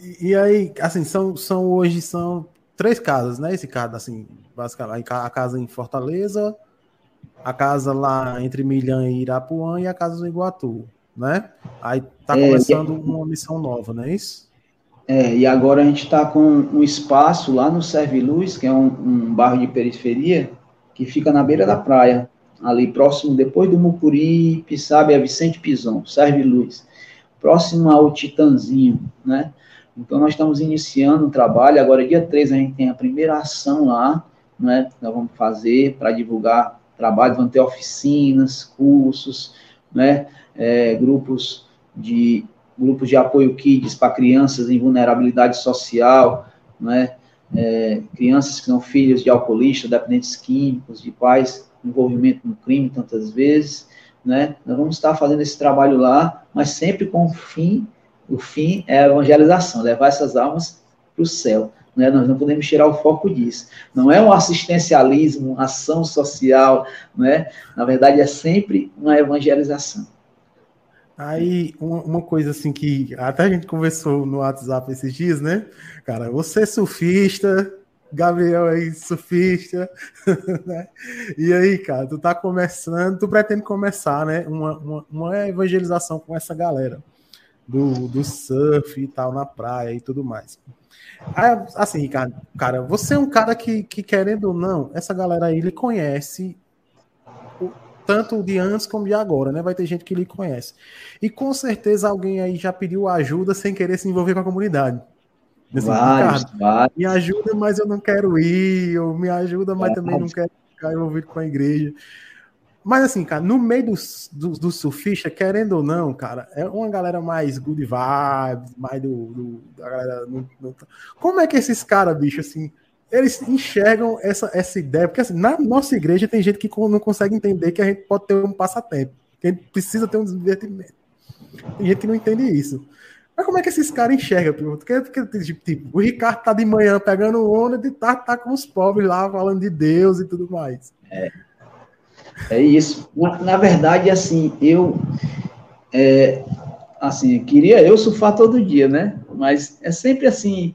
e, e aí, assim, são, são hoje são três casas, né? Esse caso, assim, basicamente, a casa em Fortaleza, a casa lá entre Milhã e Irapuã e a casa do Iguatu, né? Aí tá é, começando é, uma missão nova, não é isso? É, e agora a gente está com um espaço lá no Serve Luz, que é um, um bairro de periferia, que fica na beira da praia ali próximo, depois do Mucuripe, sabe, a Vicente Pison, Serve Luz, próximo ao Titanzinho, né? Então, nós estamos iniciando um trabalho, agora dia 3 a gente tem a primeira ação lá, né, nós vamos fazer para divulgar trabalho, vão ter oficinas, cursos, né, é, grupos de grupos de apoio kids para crianças em vulnerabilidade social, né, é, crianças que são filhos de alcoolistas, dependentes químicos, de pais envolvimento no crime tantas vezes, né? Nós vamos estar fazendo esse trabalho lá, mas sempre com o fim, o fim é a evangelização, levar essas almas para o céu. Né? Nós não podemos tirar o foco disso. Não é um assistencialismo, uma ação social, né? Na verdade, é sempre uma evangelização. Aí, uma, coisa assim que até a gente conversou no WhatsApp esses dias, né? Cara, você é surfista, Gabriel aí, surfista, [laughs] né? E aí, cara, tu tá começando, tu pretende começar, né? Uma, uma, uma, evangelização com essa galera do, do surf e tal, na praia e tudo mais. Aí, assim, Ricardo, cara, você é um cara que, que, querendo ou não, essa galera aí, ele conhece o, tanto de antes como de agora, né? Vai ter gente que lhe conhece. E com certeza alguém aí já pediu ajuda sem querer se envolver com a comunidade. Assim, vários, vários. Me ajuda, mas eu não quero ir, ou me ajuda, mas também não quero ficar envolvido com a igreja. Mas assim, cara, no meio dos do, do surfistas, querendo ou não, cara, é uma galera mais good vibes, mais do, do da galera. No, no... Como é que esses caras, bicho, assim, eles enxergam essa, essa ideia? Porque assim, na nossa igreja tem gente que não consegue entender que a gente pode ter um passatempo, que a gente precisa ter um divertimento. Tem gente que não entende isso. Mas como é que esses caras enxergam? Porque, porque tipo, tipo, o Ricardo tá de manhã pegando onda de tá, tá com os pobres lá falando de Deus e tudo mais. É. É isso. Na, na verdade, assim, eu é, assim, queria eu surfar todo dia, né? Mas é sempre assim,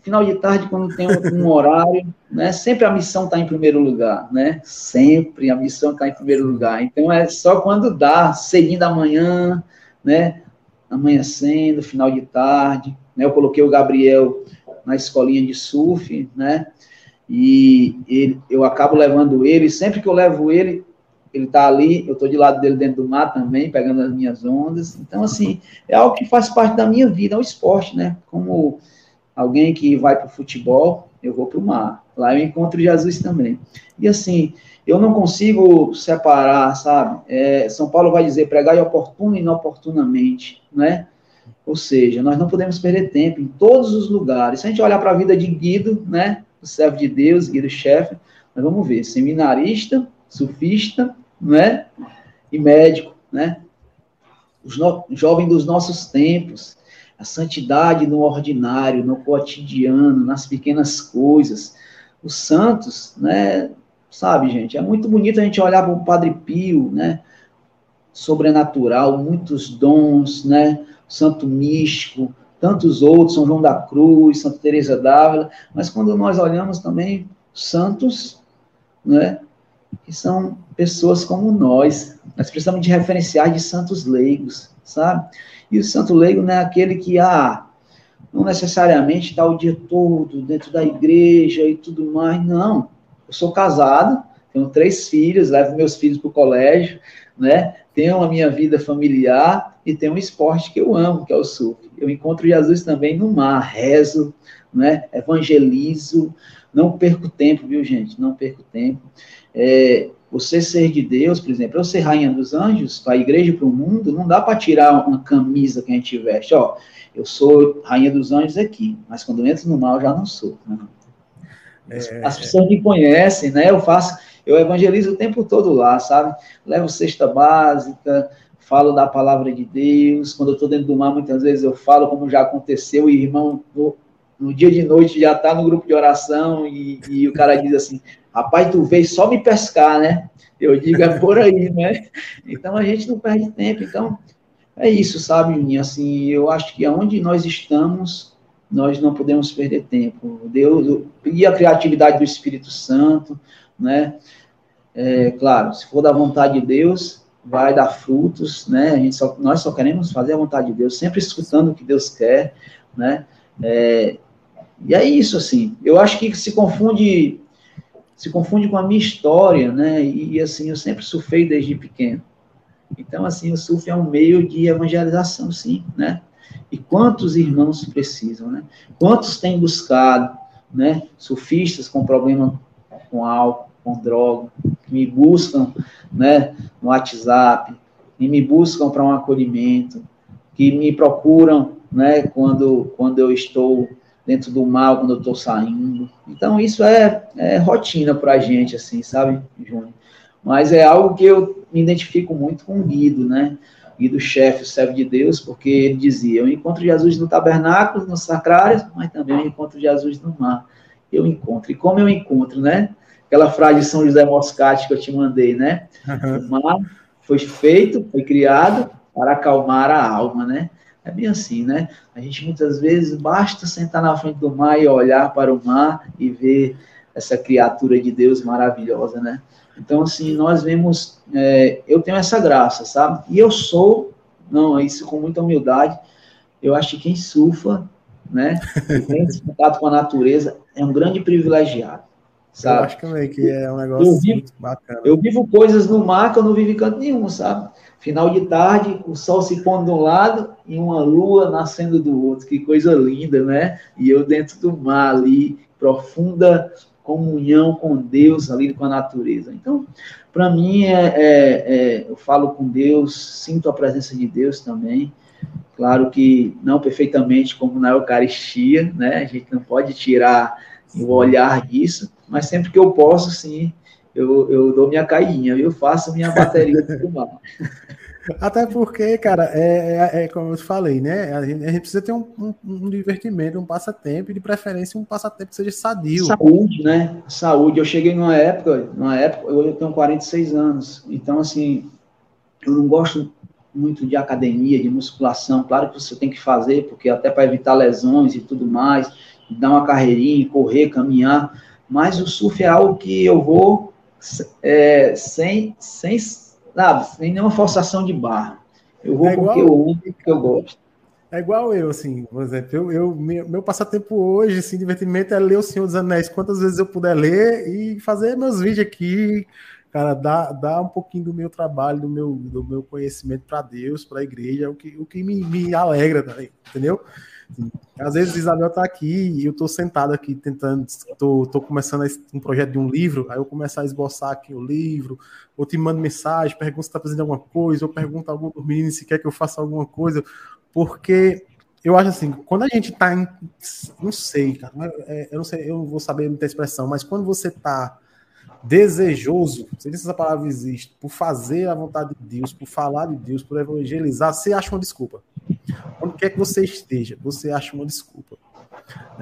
final de tarde, quando tem um, um horário, né? Sempre a missão está em primeiro lugar, né? Sempre a missão está em primeiro lugar. Então é só quando dá, cedinho da manhã, né? Amanhecendo, final de tarde, né? Eu coloquei o Gabriel na escolinha de surf, né? E ele, eu acabo levando ele, sempre que eu levo ele, ele está ali, eu estou de lado dele dentro do mar também, pegando as minhas ondas. Então, assim, é algo que faz parte da minha vida, é o esporte, né? Como alguém que vai para o futebol, eu vou para o mar. Lá eu encontro Jesus também. E assim, eu não consigo separar, sabe? É, São Paulo vai dizer pregar oportuno e inoportunamente, né? Ou seja, nós não podemos perder tempo em todos os lugares. Se a gente olhar para a vida de Guido, né? O servo de Deus, Guido chefe, nós vamos ver seminarista, surfista, né? E médico, né? Os no... jovem dos nossos tempos, a santidade no ordinário, no cotidiano, nas pequenas coisas. Os santos, né? Sabe, gente, é muito bonito a gente olhar para o Padre Pio, né? Sobrenatural, muitos dons, né? Santo Místico, tantos outros, São João da Cruz, Santa Teresa d'Ávila, mas quando nós olhamos também santos, né? que são pessoas como nós. Nós precisamos de referenciais de santos leigos, sabe? E o santo leigo não é aquele que, ah, não necessariamente está o dia todo dentro da igreja e tudo mais. Não. Eu sou casado, tenho três filhos, levo meus filhos para o colégio, né? Tenho a minha vida familiar e tenho um esporte que eu amo, que é o surf. Eu encontro Jesus também no mar, rezo, né? Evangelizo, não perco tempo, viu, gente? Não perco tempo. É, você ser de Deus, por exemplo, eu ser rainha dos anjos, para a igreja e para o mundo, não dá para tirar uma camisa que a gente veste. Ó, eu sou rainha dos anjos aqui, mas quando entro no mal, já não sou. Né? É... As pessoas me conhecem, né? Eu faço, eu evangelizo o tempo todo lá, sabe? Levo cesta básica, falo da palavra de Deus. Quando eu estou dentro do mar, muitas vezes eu falo como já aconteceu, e irmão, no dia de noite já está no grupo de oração e, e, o cara diz assim: Rapaz, tu veio só me pescar, né? Eu digo, é por aí, [laughs] né? Então a gente não perde tempo. Então, é isso, sabe, Juninho? Assim, eu acho que aonde nós estamos, nós não podemos perder tempo. Deus, e a criatividade do Espírito Santo, né? É, claro, se for da vontade de Deus, vai dar frutos, né? A gente só, nós só queremos fazer a vontade de Deus, sempre escutando o que Deus quer, né? É, e é isso, assim. Eu acho que se confunde se confunde com a minha história, né? E, assim, eu sempre surfei desde pequeno. Então, assim, o surf é um meio de evangelização, sim, né? E quantos irmãos precisam, né? Quantos têm buscado, né? Surfistas com problema com álcool, com droga, que me buscam, né? No WhatsApp, e me buscam para um acolhimento, que me procuram, né? Quando, quando eu estou dentro do mal quando eu estou saindo. Então, isso é, é rotina para a gente, assim, sabe, Júnior? Mas é algo que eu me identifico muito com o Guido, né? Guido chefe, o servo de Deus, porque ele dizia: Eu encontro Jesus no tabernáculo, no sacrário, mas também eu encontro Jesus no mar. Eu encontro. E como eu encontro, né? Aquela frase de São José Moscati que eu te mandei, né? Uhum. O mar foi feito, foi criado para acalmar a alma, né? É bem assim, né? A gente muitas vezes basta sentar na frente do mar e olhar para o mar e ver essa criatura de Deus maravilhosa, né? Então, assim, nós vemos, é, eu tenho essa graça, sabe? E eu sou, não, isso com muita humildade, eu acho que quem surfa, né, e tem contato com a natureza, é um grande privilegiado, sabe? Eu acho também que é um negócio eu vivo, bacana. Eu vivo coisas no mar que eu não vivo em canto nenhum, sabe? Final de tarde, o sol se pondo de um lado e uma lua nascendo do outro. Que coisa linda, né? E eu dentro do mar ali, profunda comunhão com Deus, ali com a natureza. Então, para mim, é, é, é, eu falo com Deus, sinto a presença de Deus também. Claro que não perfeitamente como na Eucaristia, né? A gente não pode tirar o olhar disso, mas sempre que eu posso, sim, eu, eu dou minha cainha, eu faço minha bateria do mar. [laughs] Até porque, cara, é, é, é, como eu falei, né? A gente, a gente precisa ter um, um, um, divertimento, um passatempo, e de preferência um passatempo que seja sadio. Saúde, né? Saúde. Eu cheguei numa época, numa época, eu tenho 46 anos, então assim, eu não gosto muito de academia, de musculação. Claro que você tem que fazer, porque até para evitar lesões e tudo mais, dar uma carreirinha, correr, caminhar. Mas o surf é algo que eu vou é, sem, sem Sabe? Sem nenhuma forçação de barra. Eu vou é porque eu amo porque eu gosto. É igual eu, assim, por exemplo, eu, eu meu, passatempo hoje, assim, divertimento é ler O Senhor dos Anéis quantas vezes eu puder ler e fazer meus vídeos aqui, cara, dar, dar um pouquinho do meu trabalho, do meu, do meu conhecimento para Deus, para a igreja, é o que, o que me, me alegra, entendeu? Às vezes Isabel tá aqui e eu tô sentado aqui tentando, tô, tô começando um projeto de um livro, aí eu começo a esboçar aqui o livro, ou te mando mensagem, pergunto se tá fazendo alguma coisa, ou pergunto a algum dos meninos se quer que eu faça alguma coisa, porque eu acho assim, quando a gente tá em, não sei, cara, é, eu não sei, eu não vou saber muita expressão, mas quando você tá desejoso, não sei se essa palavra existe, por fazer a vontade de Deus, por falar de Deus, por evangelizar, você acha uma desculpa. Onde quer que você esteja, você acha uma desculpa.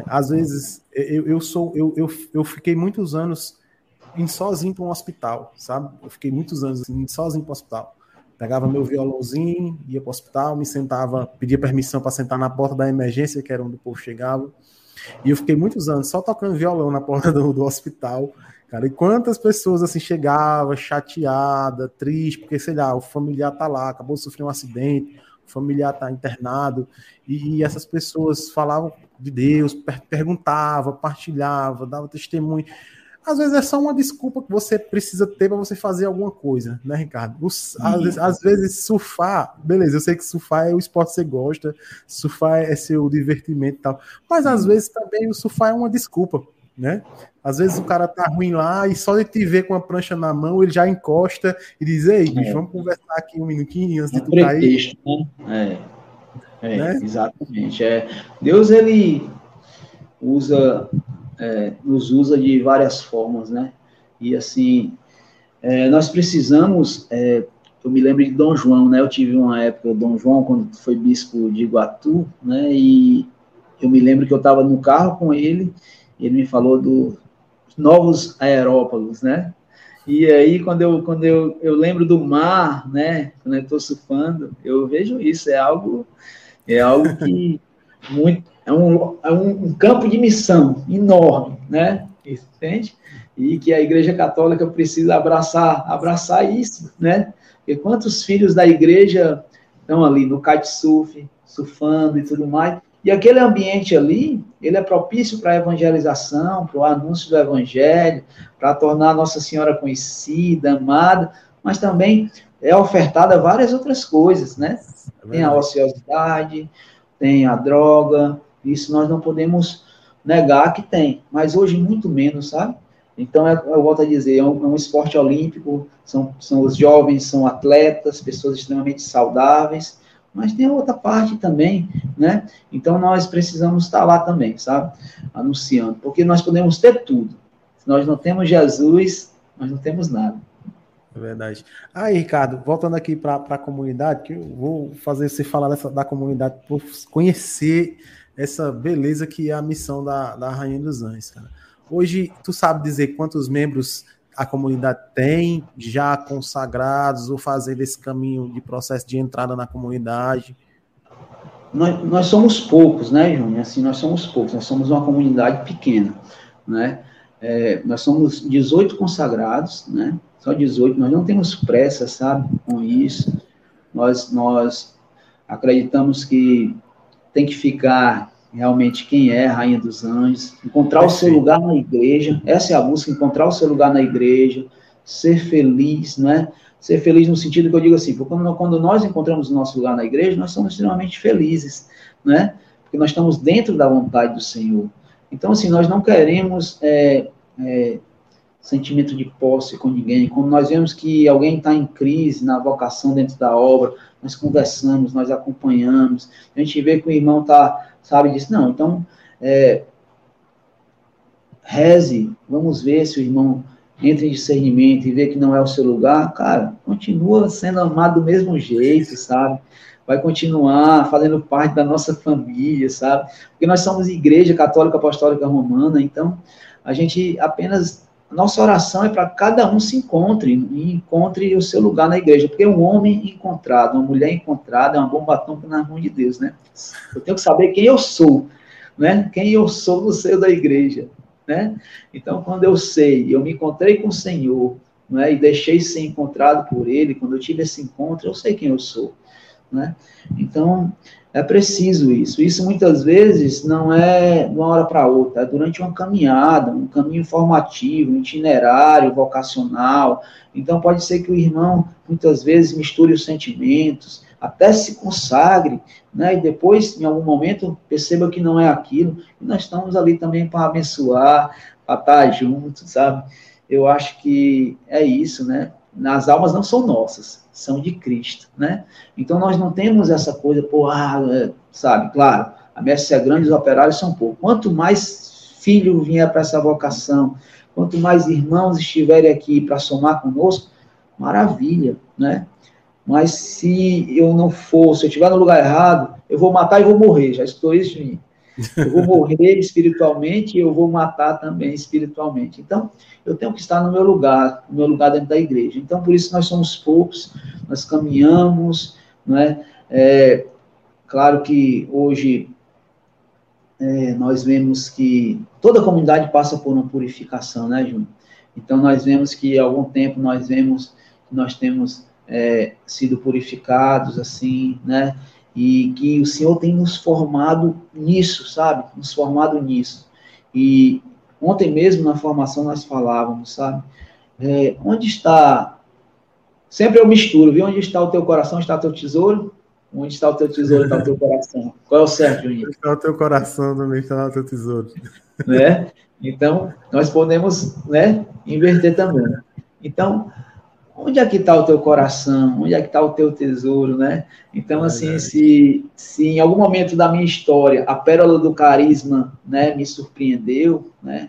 Às vezes, eu, eu sou, eu, eu, eu fiquei muitos anos indo sozinho para um hospital, sabe? Eu fiquei muitos anos assim, sozinho para o hospital. Pegava meu violãozinho, ia para o hospital, me sentava, pedia permissão para sentar na porta da emergência, que era onde o povo chegava. E eu fiquei muitos anos só tocando violão na porta do, do hospital, Cara, e quantas pessoas assim chegavam chateada, triste, porque sei lá, o familiar tá lá, acabou de sofrer um acidente, familiar tá internado, e, essas pessoas falavam de Deus, per perguntavam, partilhavam, davam testemunho. Às vezes é só uma desculpa que você precisa ter para você fazer alguma coisa, né, Ricardo? Os, às, vezes, às, vezes, surfar, beleza, eu sei que surfar é o esporte que você gosta, surfar é seu divertimento e tal, mas às vezes também o surfar é uma desculpa né? Às vezes o cara tá ruim lá e só de te ver com a prancha na mão, ele já encosta e diz: Ei, bicho, é. vamos conversar aqui um minutinho antes de tu cair. Né? É, é né? exatamente. É. Deus, ele usa, é, nos usa de várias formas, né? E assim, é, nós precisamos. É, eu me lembro de Dom João, né? Eu tive uma época, Dom João, quando foi bispo de Iguatu, né? E eu me lembro que eu estava no carro com ele ele me falou dos novos aerópalos, né? E aí, quando eu, quando eu, eu lembro do mar, né? Quando eu estou surfando, eu vejo isso, é algo, é algo que [laughs] muito, é um, é um campo de missão enorme, né? Entende? E que a Igreja Católica precisa abraçar, abraçar isso, né? Porque quantos filhos da igreja estão ali no kitesurf, surfando e tudo mais, e aquele ambiente ali, ele é propício para a evangelização, para o anúncio do evangelho, para tornar Nossa Senhora conhecida, amada, mas também é ofertada várias outras coisas, né? É tem a ociosidade, tem a droga, isso nós não podemos negar que tem, mas hoje muito menos, sabe? Então, é, eu volto a dizer, é um, é um esporte olímpico, são, são os jovens, são atletas, pessoas extremamente saudáveis, mas tem a outra parte também, né? Então nós precisamos estar lá também, sabe? Anunciando, porque nós podemos ter tudo. Se nós não temos Jesus, nós não temos nada. É verdade. Aí, Ricardo, voltando aqui para a comunidade, que eu vou fazer você falar dessa, da comunidade, por conhecer essa beleza que é a missão da, da Rainha dos Anjos, cara. Hoje, tu sabe dizer quantos membros a comunidade tem já consagrados ou fazendo esse caminho de processo de entrada na comunidade? Nós, nós somos poucos, né, Júnior? Assim, nós somos poucos, nós somos uma comunidade pequena, né? É, nós somos 18 consagrados, né? Só 18, nós não temos pressa, sabe, com isso. Nós, nós acreditamos que tem que ficar realmente quem é a Rainha dos Anjos, encontrar o seu lugar na igreja, essa é a busca, encontrar o seu lugar na igreja, ser feliz, né? Ser feliz no sentido que eu digo assim, porque quando nós encontramos o nosso lugar na igreja, nós somos extremamente felizes, né? Porque nós estamos dentro da vontade do Senhor. Então, assim, nós não queremos é, é, sentimento de posse com ninguém. Quando nós vemos que alguém está em crise na vocação dentro da obra, nós conversamos, nós acompanhamos. A gente vê que o irmão está sabe disso? Não, então, é, reze, vamos ver se o irmão entra em discernimento e vê que não é o seu lugar, cara, continua sendo amado do mesmo jeito, sabe? Vai continuar fazendo parte da nossa família, sabe? Porque nós somos igreja católica apostólica romana, então a gente apenas nossa oração é para cada um se encontre e encontre o seu lugar na igreja, porque um homem encontrado, uma mulher encontrada é uma bomba atômica na mão de Deus, né? Eu tenho que saber quem eu sou, né? Quem eu sou no seio da igreja, né? Então, quando eu sei, eu me encontrei com o Senhor, né? E deixei ser encontrado por Ele, quando eu tive esse encontro, eu sei quem eu sou, né? Então, é preciso isso. Isso muitas vezes não é de uma hora para outra, é durante uma caminhada, um caminho formativo, um itinerário vocacional. Então pode ser que o irmão muitas vezes misture os sentimentos, até se consagre, né? E depois, em algum momento, perceba que não é aquilo. E nós estamos ali também para abençoar, para estar juntos, sabe? Eu acho que é isso, né? As almas não são nossas, são de Cristo, né? Então nós não temos essa coisa, pô, ah, é, sabe, claro, a messe é grande, os operários são poucos. Quanto mais filho vier para essa vocação, quanto mais irmãos estiverem aqui para somar conosco, maravilha, né? Mas se eu não for, se eu estiver no lugar errado, eu vou matar e vou morrer. Já estou isso de mim. Eu vou morrer espiritualmente e eu vou matar também espiritualmente. Então, eu tenho que estar no meu lugar, no meu lugar dentro da igreja. Então, por isso nós somos poucos, nós caminhamos, não é? claro que hoje é, nós vemos que toda comunidade passa por uma purificação, né, Júnior? Então, nós vemos que há algum tempo nós vemos que nós temos é, sido purificados, assim, né? E que o Senhor tem nos formado nisso, sabe? Nos formado nisso. E ontem mesmo na formação nós falávamos, sabe? É, onde está. Sempre eu misturo, viu? Onde está o teu coração, está o teu tesouro. Onde está o teu tesouro, está o teu coração. Qual é o certo, Juninho? Onde está o teu coração, também está o teu tesouro. Né? Então, nós podemos né, inverter também. Então, onde é que está o teu coração? Onde é que está o teu tesouro, né? Então, assim, se, se em algum momento da minha história a pérola do carisma, né, me surpreendeu, né?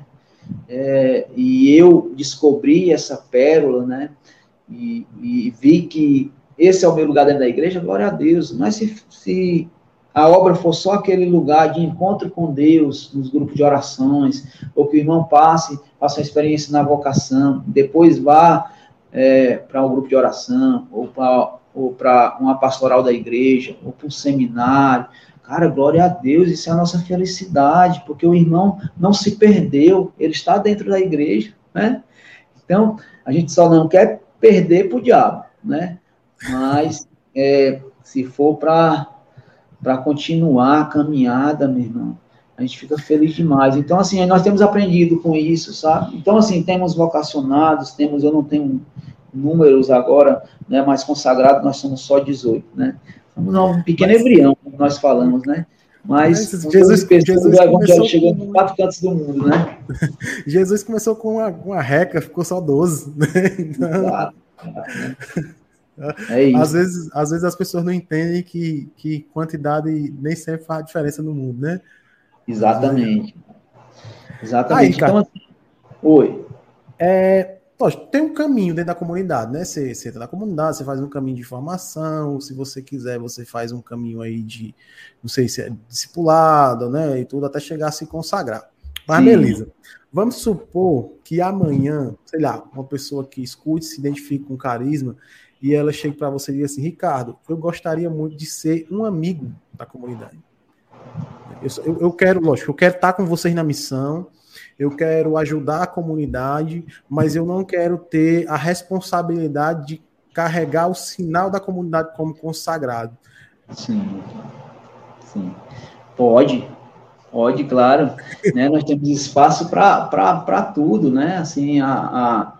É, e eu descobri essa pérola, né? E, e, vi que esse é o meu lugar dentro da igreja, glória a Deus. Mas se, se a obra for só aquele lugar de encontro com Deus, nos grupos de orações, ou que o irmão passe, faça uma experiência na vocação, depois vá é, para um grupo de oração, ou para ou uma pastoral da igreja, ou para um seminário. Cara, glória a Deus, isso é a nossa felicidade, porque o irmão não se perdeu, ele está dentro da igreja, né? Então, a gente só não quer perder para o diabo, né? Mas, é, se for para continuar a caminhada, meu irmão, a gente fica feliz demais. Então, assim, nós temos aprendido com isso, sabe? Então, assim, temos vocacionados, temos, eu não tenho números agora, né, mais consagrados, nós somos só 18, né? Somos um pequeno Mas, embrião, como nós falamos, né? Mas, Mas Jesus, Jesus Evangelho chegando em quatro cantos do mundo, né? [laughs] Jesus começou com uma, uma reca, ficou só 12, né? Então... Exato. É isso. Às vezes, às vezes as pessoas não entendem que, que quantidade nem sempre faz diferença no mundo, né? Exatamente. Exatamente. Aí, então, assim, oi. É, lógico, tem um caminho dentro da comunidade, né? Você, você entra na comunidade, você faz um caminho de formação, se você quiser, você faz um caminho aí de, não sei se é discipulado, né? E tudo, até chegar a se consagrar. Mas Sim. beleza. Vamos supor que amanhã, sei lá, uma pessoa que escute, se identifique com carisma, e ela chegue para você e diga assim, Ricardo, eu gostaria muito de ser um amigo da comunidade. Eu, eu, quero, lógico, eu quero estar com vocês na missão, eu quero ajudar a comunidade, mas eu não quero ter a responsabilidade de carregar o sinal da comunidade como consagrado. Sim, sim. Pode, pode, claro. né? Nós temos espaço para tudo, né? Assim, a, a,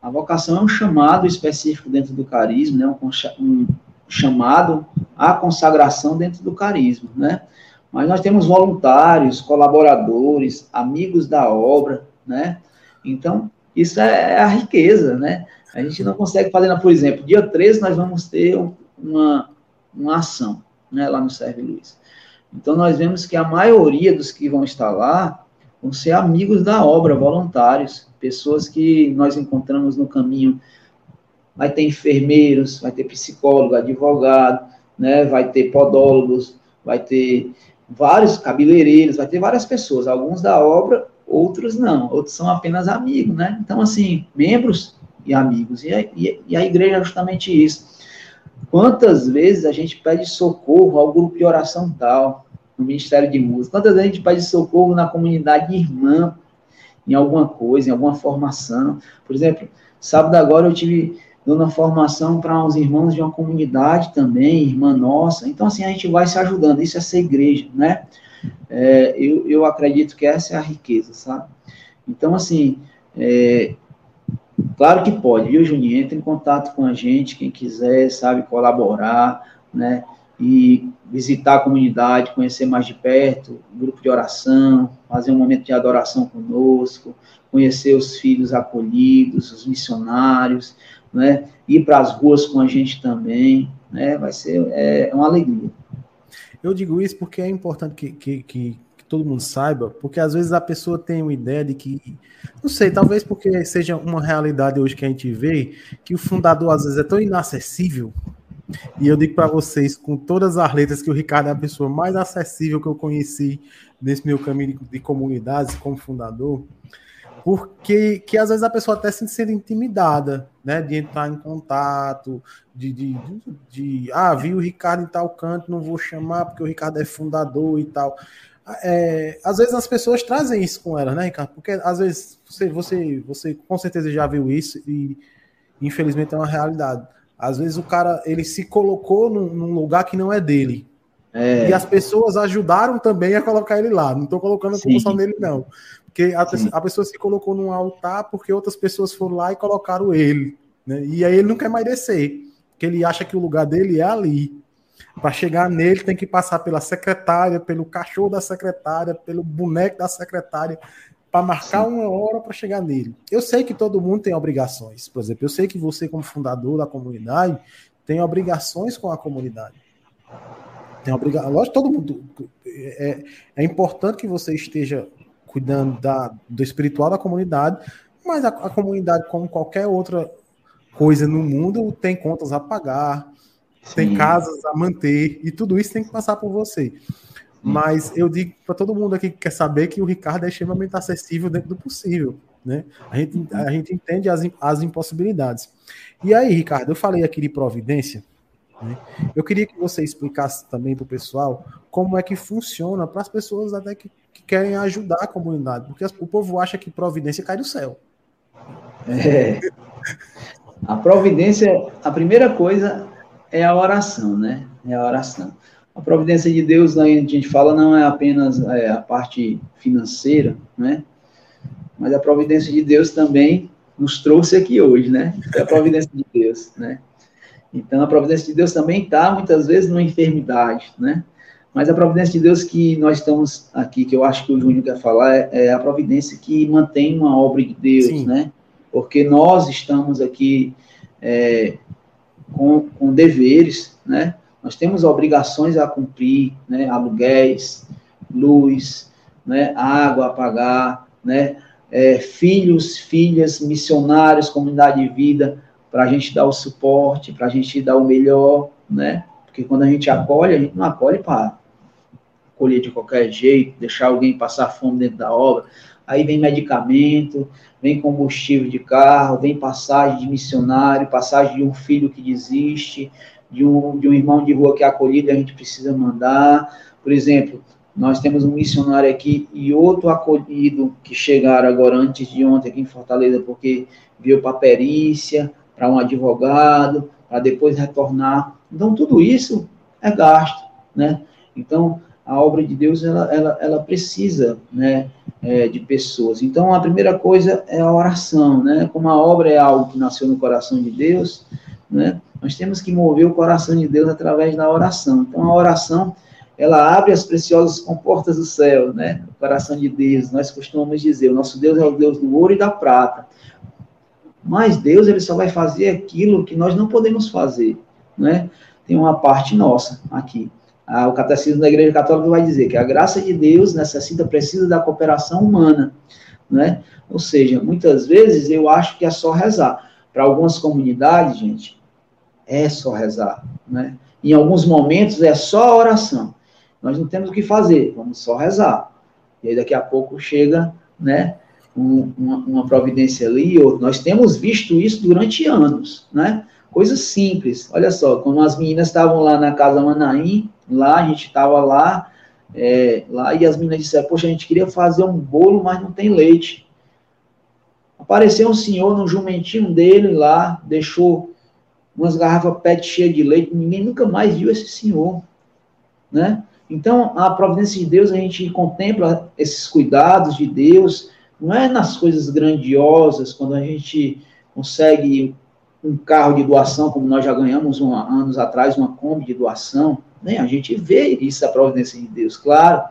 a, vocação é um chamado específico dentro do carisma, né? um, um chamado à consagração dentro do carisma, né? Mas nós temos voluntários, colaboradores, amigos da obra, né? Então, isso é, é a riqueza, né? A gente não consegue fazer, por exemplo, dia 13 nós vamos ter uma, uma ação, né, lá no Serve Luiz. Então, nós vemos que a maioria dos que vão estar lá vão ser amigos da obra, voluntários, pessoas que nós encontramos no caminho. Vai ter enfermeiros, vai ter psicólogo, advogado, né? vai ter podólogos, vai ter vários cabeleireiros, vai ter várias pessoas, alguns da obra, outros não, outros são apenas amigos, né? Então, assim, membros e amigos. E a, e a igreja é justamente isso. Quantas vezes a gente pede socorro ao grupo de oração tal, no Ministério de Música? Quantas vezes a gente pede socorro na comunidade irmã, em alguma coisa, em alguma formação? Por exemplo, sábado agora eu tive dando uma formação para uns irmãos de uma comunidade também, irmã nossa. Então, assim, a gente vai se ajudando. Isso é ser igreja, né? É, eu, eu acredito que essa é a riqueza, sabe? Então, assim, é, claro que pode, viu, Juninho? Entre em contato com a gente, quem quiser, sabe, colaborar, né? E visitar a comunidade, conhecer mais de perto, grupo de oração, fazer um momento de adoração conosco, conhecer os filhos acolhidos, os missionários, né? Ir para as ruas com a gente também, né? Vai ser é, uma alegria. Eu digo isso porque é importante que, que, que, que, todo mundo saiba, porque às vezes a pessoa tem uma ideia de que, não sei, talvez porque seja uma realidade hoje que a gente vê, que o fundador às vezes é tão inacessível. E eu digo para vocês, com todas as letras, que o Ricardo é a pessoa mais acessível que eu conheci nesse meu caminho de, de comunidades como fundador porque que às vezes a pessoa até se sente intimidada, né, de entrar em contato, de, de, de, de, ah, vi o Ricardo em tal canto, não vou chamar porque o Ricardo é fundador e tal. É, às vezes as pessoas trazem isso com elas, né, Ricardo? Porque às vezes você, você, você com certeza já viu isso e infelizmente é uma realidade. Às vezes o cara ele se colocou num, num lugar que não é dele. É. E as pessoas ajudaram também a colocar ele lá. Não estou colocando a culpa só nele, não. Porque a, a, pessoa se colocou num altar porque outras pessoas foram lá e colocaram ele. Né? E aí ele não quer mais descer. Porque ele acha que o lugar dele é ali. Para chegar nele, tem que passar pela secretária, pelo cachorro da secretária, pelo boneco da secretária, para marcar Sim. uma hora para chegar nele. Eu sei que todo mundo tem obrigações. Por exemplo, eu sei que você, como fundador da comunidade, tem obrigações com a comunidade. Tem obrigação. Lógico, todo mundo. É, é importante que você esteja cuidando da, do espiritual da comunidade, mas a, a, comunidade, como qualquer outra coisa no mundo, tem contas a pagar, Sim. tem casas a manter, e tudo isso tem que passar por você. Mas eu digo para todo mundo aqui que quer saber que o Ricardo é extremamente acessível dentro do possível. Né? A, gente, a gente entende as, as impossibilidades. E aí, Ricardo, eu falei aqui de providência. Né? Eu queria que você explicasse também para o pessoal como é que funciona para as pessoas até que, que, querem ajudar a comunidade, porque o povo acha que providência cai do céu. É. A providência, a primeira coisa é a oração, né? É a oração. A providência de Deus, a gente fala, não é apenas é, a parte financeira, né? Mas a providência de Deus também nos trouxe aqui hoje, né? É a providência de Deus, né? Então, a providência de Deus também está, muitas vezes, numa enfermidade, né? Mas a providência de Deus que nós estamos aqui, que eu acho que o Júnior quer falar, é, é a providência que mantém uma obra de Deus, Sim. né? Porque nós estamos aqui é, com, com deveres, né? Nós temos obrigações a cumprir, né? Aluguéis, luz, né? água a pagar, né? É, filhos, filhas, missionários, comunidade de vida, para a gente dar o suporte, para a gente dar o melhor, né? Porque quando a gente acolhe, a gente não acolhe para acolher de qualquer jeito, deixar alguém passar fome dentro da obra. Aí vem medicamento, vem combustível de carro, vem passagem de missionário, passagem de um filho que desiste, de um, de um irmão de rua que é acolhido, a gente precisa mandar. Por exemplo, nós temos um missionário aqui e outro acolhido que chegaram agora antes de ontem aqui em Fortaleza, porque veio para perícia, para um advogado, para depois retornar. Então, tudo isso é gasto, né? Então, a obra de Deus, ela, ela, ela precisa, né, é, de pessoas. Então, a primeira coisa é a oração, né? Como a obra é algo que nasceu no coração de Deus, né? Nós temos que mover o coração de Deus através da oração. Então, a oração, ela abre as preciosas comportas do céu, né? O coração de Deus. Nós costumamos dizer, o nosso Deus é o Deus do ouro e da prata. Mas Deus ele só vai fazer aquilo que nós não podemos fazer, né? Tem uma parte nossa aqui. o catecismo da Igreja Católica vai dizer que a graça de Deus necessita, precisa da cooperação humana, né? Ou seja, muitas vezes eu acho que é só rezar. Para algumas comunidades, gente, é só rezar, né? Em alguns momentos é só oração. Nós não temos o que fazer, vamos só rezar. E aí daqui a pouco chega, né, um, uma, uma, providência ali, ou nós temos visto isso durante anos, né? Coisas simples. Olha só, quando as meninas estavam lá na casa Manaim, lá a gente estava lá, é, lá e as meninas disseram, poxa, a gente queria fazer um bolo, mas não tem leite. Apareceu um senhor no jumentinho dele lá, deixou umas garrafas PET cheias de leite, ninguém nunca mais viu esse senhor, né? Então, a providência de Deus, a gente contempla esses cuidados de Deus, não é nas coisas grandiosas, quando a gente consegue um carro de doação, como nós já ganhamos anos atrás, uma Kombi de doação, né? a gente vê isso, a providência de Deus, claro.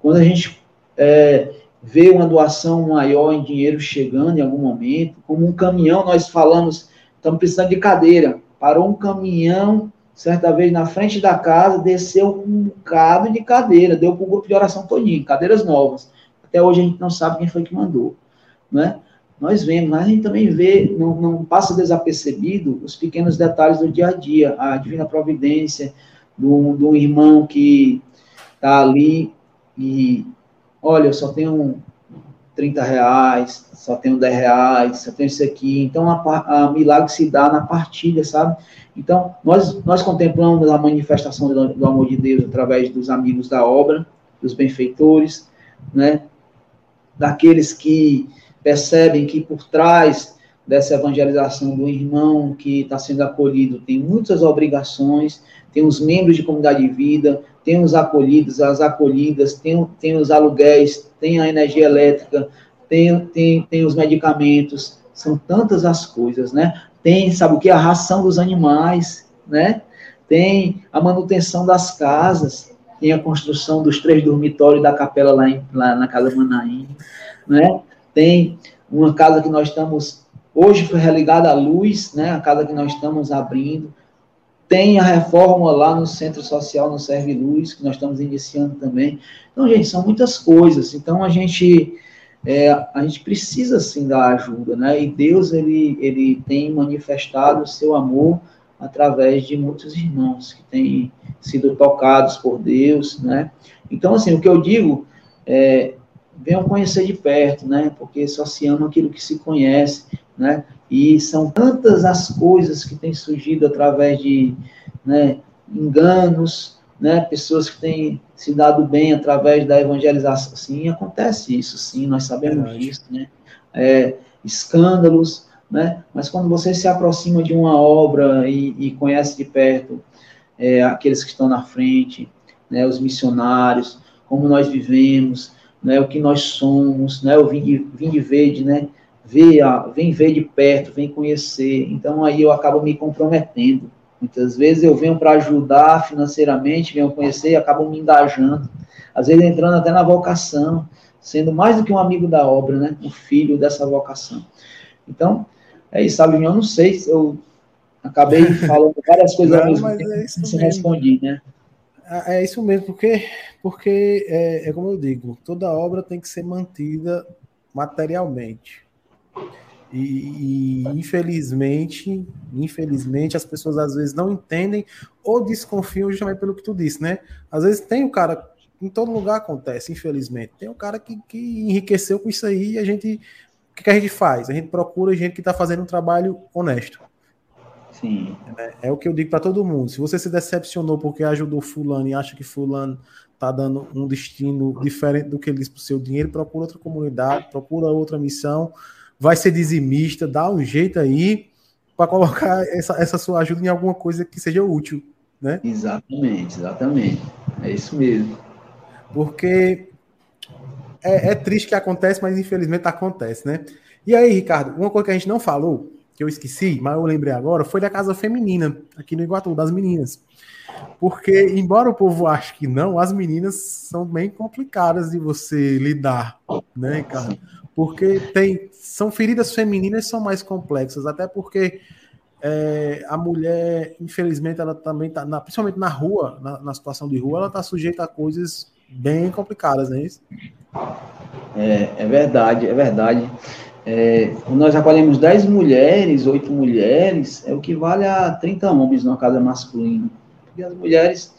Quando a gente é, vê uma doação maior em dinheiro chegando em algum momento, como um caminhão, nós falamos, estamos precisando de cadeira, parou um caminhão certa vez na frente da casa, desceu um bocado de cadeira, deu para o grupo de oração todinho, cadeiras novas. Até hoje a gente não sabe quem foi que mandou, né? Nós vemos, mas a gente também vê, não, não passa desapercebido os pequenos detalhes do dia a dia, a divina providência do, do irmão que está ali e, olha, eu só tenho 30 reais, só tenho 10 reais, só tenho isso aqui. Então, a, a milagre se dá na partilha, sabe? Então, nós, nós contemplamos a manifestação do, do, amor de Deus através dos amigos da obra, dos benfeitores, né? Daqueles que percebem que por trás dessa evangelização do irmão que está sendo acolhido tem muitas obrigações, tem os membros de comunidade de vida, tem os acolhidos, as acolhidas, tem, tem os aluguéis, tem a energia elétrica, tem, tem, tem os medicamentos, são tantas as coisas, né? tem, sabe o que? A ração dos animais, né? Tem a manutenção das casas, tem a construção dos três dormitórios da capela lá, em, lá na Casa Manaim, né? Tem uma casa que nós estamos, hoje foi religada à luz, né? A casa que nós estamos abrindo. Tem a reforma lá no Centro Social, no Serve Luz, que nós estamos iniciando também. Então, gente, são muitas coisas. Então, a gente é, a gente precisa sim da ajuda, né? E Deus ele ele tem manifestado o seu amor através de muitos irmãos que têm sido tocados por Deus, né? Então assim o que eu digo é venham conhecer de perto, né? Porque só se ama aquilo que se conhece, né? E são tantas as coisas que têm surgido através de né, enganos, né, pessoas que têm se dado bem através da evangelização. Sim, acontece isso, sim, nós sabemos é disso, né? É, escândalos, né? Mas quando você se aproxima de uma obra e, e conhece de perto é, aqueles que estão na frente, né, os missionários, como nós vivemos, né, o que nós somos, né, eu vim de, vim de ver, né, ver, vem ver de perto, vem conhecer, então aí eu acabo me comprometendo, Muitas vezes eu venho para ajudar financeiramente, venho conhecer e acabam me engajando. Às vezes entrando até na vocação, sendo mais do que um amigo da obra, né? Um filho dessa vocação. Então, é isso, sabe? Eu não sei se eu acabei [laughs] falando várias coisas não, ao mesmo tempo, é se respondi, né? É, é isso mesmo, porque, porque é, é como eu digo, toda obra tem que ser mantida materialmente. E, e, infelizmente, infelizmente, as pessoas às vezes não entendem ou desconfiam justamente pelo que tu disse, né? Às vezes tem o um cara, em todo lugar acontece, infelizmente. Tem um cara que, que enriqueceu com isso aí e a gente. O que, que a gente faz? A gente procura gente que está fazendo um trabalho honesto. Sim. É, é o que eu digo para todo mundo. Se você se decepcionou porque ajudou fulano e acha que fulano está dando um destino diferente do que ele disse para o seu dinheiro, procura outra comunidade, procura outra missão vai ser dizimista, dá um jeito aí para colocar essa, essa sua ajuda em alguma coisa que seja útil, né? Exatamente, exatamente. É isso mesmo. Porque é, é triste que acontece, mas infelizmente acontece, né? E aí, Ricardo, uma coisa que a gente não falou, que eu esqueci, mas eu lembrei agora, foi da casa feminina, aqui no Iguatu, das meninas. Porque, embora o povo ache que não, as meninas são bem complicadas de você lidar, né, Ricardo? Porque tem, são feridas femininas são mais complexas, até porque é, a mulher, infelizmente, ela também está, principalmente na rua, na, na, situação de rua, ela está sujeita a coisas bem complicadas, não é isso? É, é verdade, é verdade. É, nós acolhemos 10 mulheres, 8 mulheres, é o que vale a 30 homens numa casa masculina. Porque as mulheres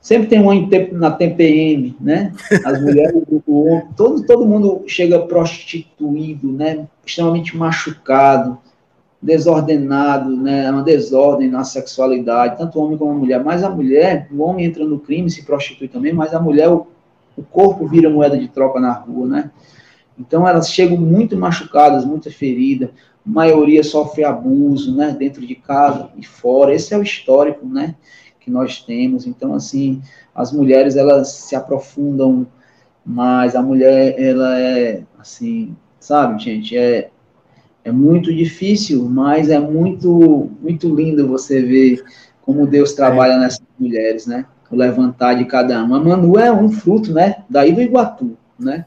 sempre tem um na TPM, né? As mulheres, todo, todo mundo chega prostituído, né? Extremamente machucado, desordenado, né? É uma desordem na sexualidade, tanto o homem como a mulher. Mas a mulher, o homem entra no crime, se prostitui também, mas a mulher, o, o corpo vira moeda de troca na rua, né? Então elas chegam muito machucadas, muito feridas, a maioria sofre abuso, né, dentro de casa e fora. Esse é o histórico, né, que nós temos. Então assim, as mulheres elas se aprofundam mais. A mulher ela é assim, sabe, gente, é é muito difícil, mas é muito muito lindo você ver como Deus trabalha é. nessas mulheres, né? O levantar de cada uma. A Manu é um fruto, né? Daí do Iguatu, né?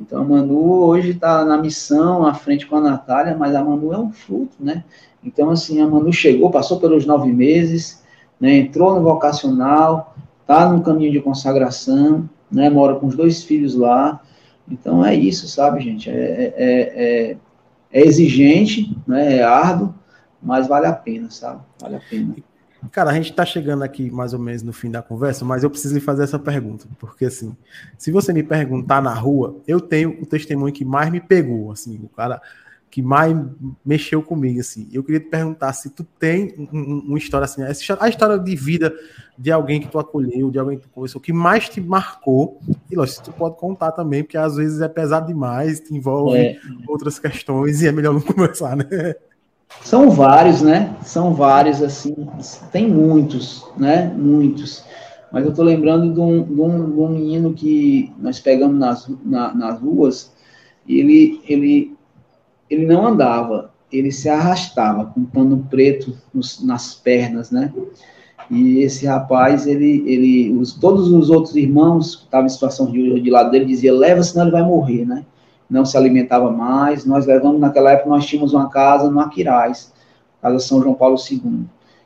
Então a Manu hoje está na missão, à frente com a Natália, mas a Manu é um fruto, né? Então, assim, a Manu chegou, passou pelos nove meses, né, entrou no vocacional, está no caminho de consagração, né, mora com os dois filhos lá. Então é isso, sabe, gente? É, é, é, é exigente, né, é árduo, mas vale a pena, sabe? Vale a pena. Cara, a gente está chegando aqui mais ou menos no fim da conversa, mas eu preciso lhe fazer essa pergunta, porque assim, se você me perguntar na rua, eu tenho o testemunho que mais me pegou, assim, o cara que mais mexeu comigo, assim. Eu queria te perguntar se tu tem uma história assim, a história de vida de alguém que tu acolheu, de alguém que tu conversou, que mais te marcou, e lógico, tu pode contar também, porque às vezes é pesado demais, te envolve é. outras questões e é melhor não [laughs] conversar, né? São vários, né? São vários, assim, tem muitos, né? Muitos. Mas eu estou lembrando de um, de, um, de um, menino que nós pegamos nas, na, nas ruas, ele, ele, ele não andava, ele se arrastava com um pano preto nos, nas pernas, né? E esse rapaz, ele, ele os, todos os outros irmãos que estavam em situação de, de lado dele diziam, leva, senão ele vai morrer, né? Não se alimentava mais. Nós levamos, naquela época, nós tínhamos uma casa no Aquiraz, casa São João Paulo II.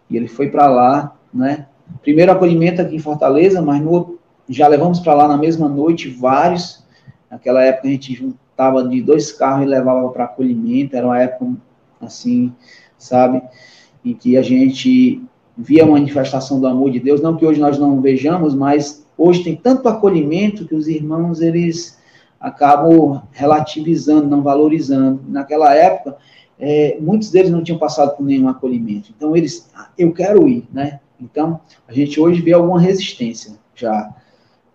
E ele foi para lá, né? Primeiro acolhimento aqui em Fortaleza, mas no, já levamos para lá na mesma noite vários. Naquela época a gente juntava de dois carros e levava para acolhimento. Era uma época assim, sabe? Em que a gente via a manifestação do amor de Deus. Não que hoje nós não vejamos, mas hoje tem tanto acolhimento que os irmãos eles acabam relativizando, não valorizando. Naquela época, é, muitos deles não tinham passado por nenhum acolhimento. Então, eles, ah, eu quero ir, né? Então, a gente hoje vê alguma resistência já,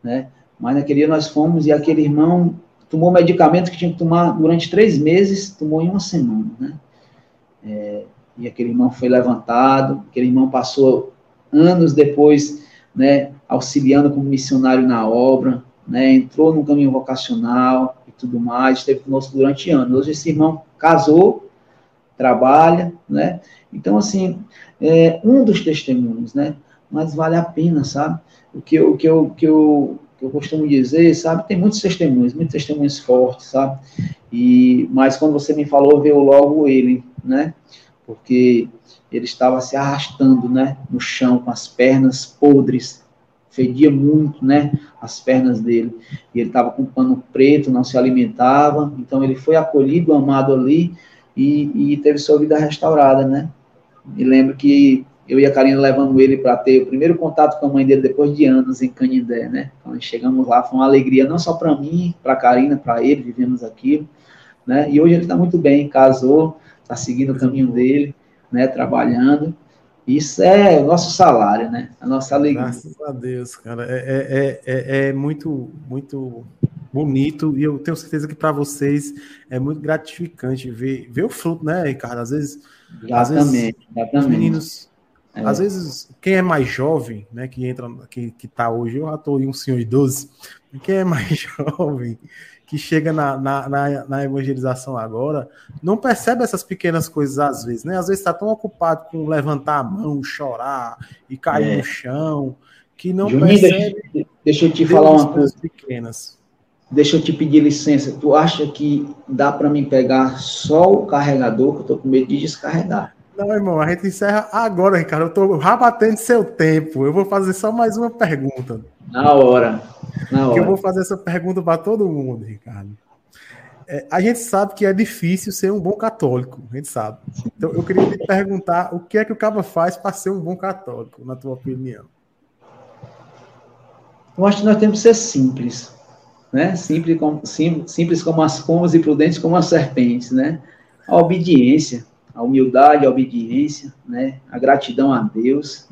né? Mas naquele dia nós fomos e aquele irmão tomou medicamento que tinha que tomar durante três meses, tomou em uma semana, né? É, e aquele irmão foi levantado, aquele irmão passou anos depois, né, auxiliando como missionário na obra, né, entrou no caminho vocacional e tudo mais, esteve conosco durante anos. Hoje esse irmão casou, trabalha, né? Então, assim, é um dos testemunhos, né? Mas vale a pena, sabe? O que eu, que eu, que eu, que eu costumo dizer, sabe? Tem muitos testemunhos, muitos testemunhos fortes, sabe? E, mas quando você me falou, veio logo ele, né? Porque ele estava se arrastando, né? No chão, com as pernas podres, fedia muito, né? As pernas dele. E ele estava com pano preto, não se alimentava. Então ele foi acolhido, amado ali e, e teve sua vida restaurada, né? Me lembro que eu e a Karina levando ele para ter o primeiro contato com a mãe dele depois de anos em Canindé, né? Então chegamos lá, foi uma alegria não só para mim, para a Karina, para ele, vivemos aquilo, né? E hoje ele está muito bem, casou, está seguindo o caminho dele, né? Trabalhando. Isso é o nosso salário, né? A nossa alegria. Graças a Deus, cara. É, é, é, é muito, muito bonito e eu tenho certeza que para vocês é muito gratificante ver, ver o fruto, né, Ricardo? Às vezes, exatamente, às vezes exatamente. meninos, é. às vezes quem é mais jovem, né, que entra, que, que tá hoje, eu já tô um senhor idoso, quem é mais [laughs] jovem que chega na, na, na, na, evangelização agora, não percebe essas pequenas coisas às vezes, né? Às vezes está tão ocupado com levantar a mão, chorar e cair é. no chão, que não Juninho, percebe. Deixa, deixa eu te falar uma coisa. pequenas. Deixa eu te pedir licença. Tu acha que dá para mim pegar só o carregador, que eu tô com medo de descarregar? Não, irmão, a gente encerra agora, Ricardo. Eu tô rabatendo seu tempo. Eu vou fazer só mais uma pergunta. Na hora. Na hora. eu vou fazer essa pergunta para todo mundo, Ricardo. É, a gente sabe que é difícil ser um bom católico, a gente sabe. Então, eu queria te perguntar o que é que o Cabo faz para ser um bom católico, na tua opinião? Eu acho que nós temos que ser simples, né? Simples como, sim, simples como as pombas e prudentes como as serpentes, né? A obediência, a humildade, a obediência, né? A gratidão a Deus,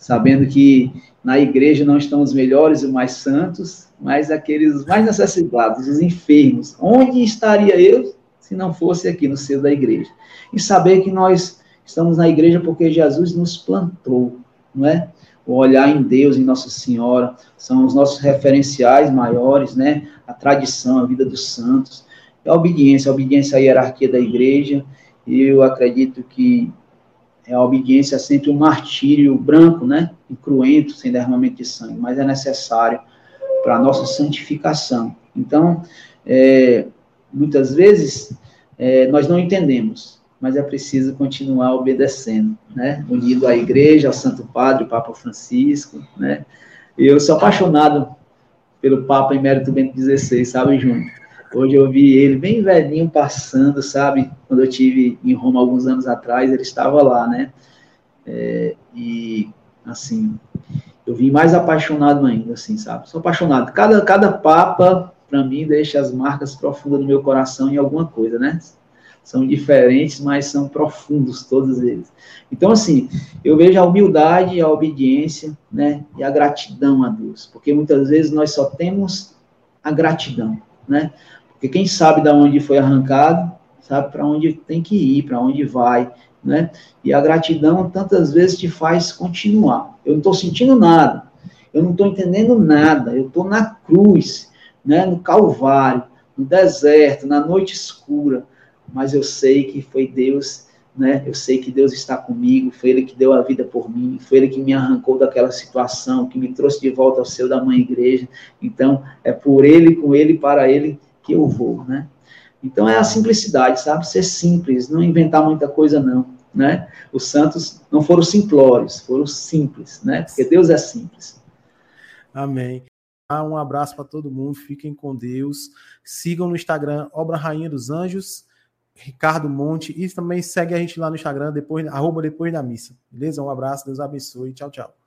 sabendo que na igreja não estão os melhores e os mais santos, mas aqueles mais necessitados, os enfermos. Onde estaria eu se não fosse aqui no seio da igreja? E saber que nós estamos na igreja porque Jesus nos plantou, não é? O olhar em Deus, em Nossa Senhora, são os nossos referenciais maiores, né? A tradição, a vida dos santos, a obediência, a obediência à hierarquia da igreja. E eu acredito que a obediência é sempre um martírio branco, né? Incruento, sem derramamento de sangue, mas é necessário para a nossa santificação. Então, é, muitas vezes, é, nós não entendemos, mas é preciso continuar obedecendo, né? Unido à igreja, ao Santo Padre, Papa Francisco, né? Eu sou apaixonado pelo Papa Emérito Bento XVI, sabe, Júnior? Hoje eu vi ele bem velhinho passando, sabe? Quando eu tive em Roma alguns anos atrás, ele estava lá, né? É, e assim, eu vim mais apaixonado ainda, assim, sabe? Sou apaixonado. Cada, cada papa, para mim, deixa as marcas profundas no meu coração em alguma coisa, né? São diferentes, mas são profundos todos eles. Então, assim, eu vejo a humildade, a obediência, né? E a gratidão a Deus. Porque muitas vezes nós só temos a gratidão, né? Porque quem sabe de onde foi arrancado, sabe para onde tem que ir, para onde vai, né? E a gratidão tantas vezes te faz continuar. Eu não estou sentindo nada, eu não estou entendendo nada, eu estou na cruz, né? No Calvário, no deserto, na noite escura, mas eu sei que foi Deus, né? Eu sei que Deus está comigo, foi Ele que deu a vida por mim, foi Ele que me arrancou daquela situação, que me trouxe de volta ao seu da mãe igreja. Então, é por Ele, com Ele, para Ele que eu vou, né? Então é a simplicidade, sabe? Ser simples, não inventar muita coisa, não, né? Os santos não foram simplórios, foram simples, né? Porque Deus é simples. Amém. Um abraço para todo mundo, fiquem com Deus. Sigam no Instagram Obra Rainha dos Anjos, Ricardo Monte, e também segue a gente lá no Instagram, depois, arroba depois da missa. Beleza? Um abraço, Deus abençoe. Tchau, tchau.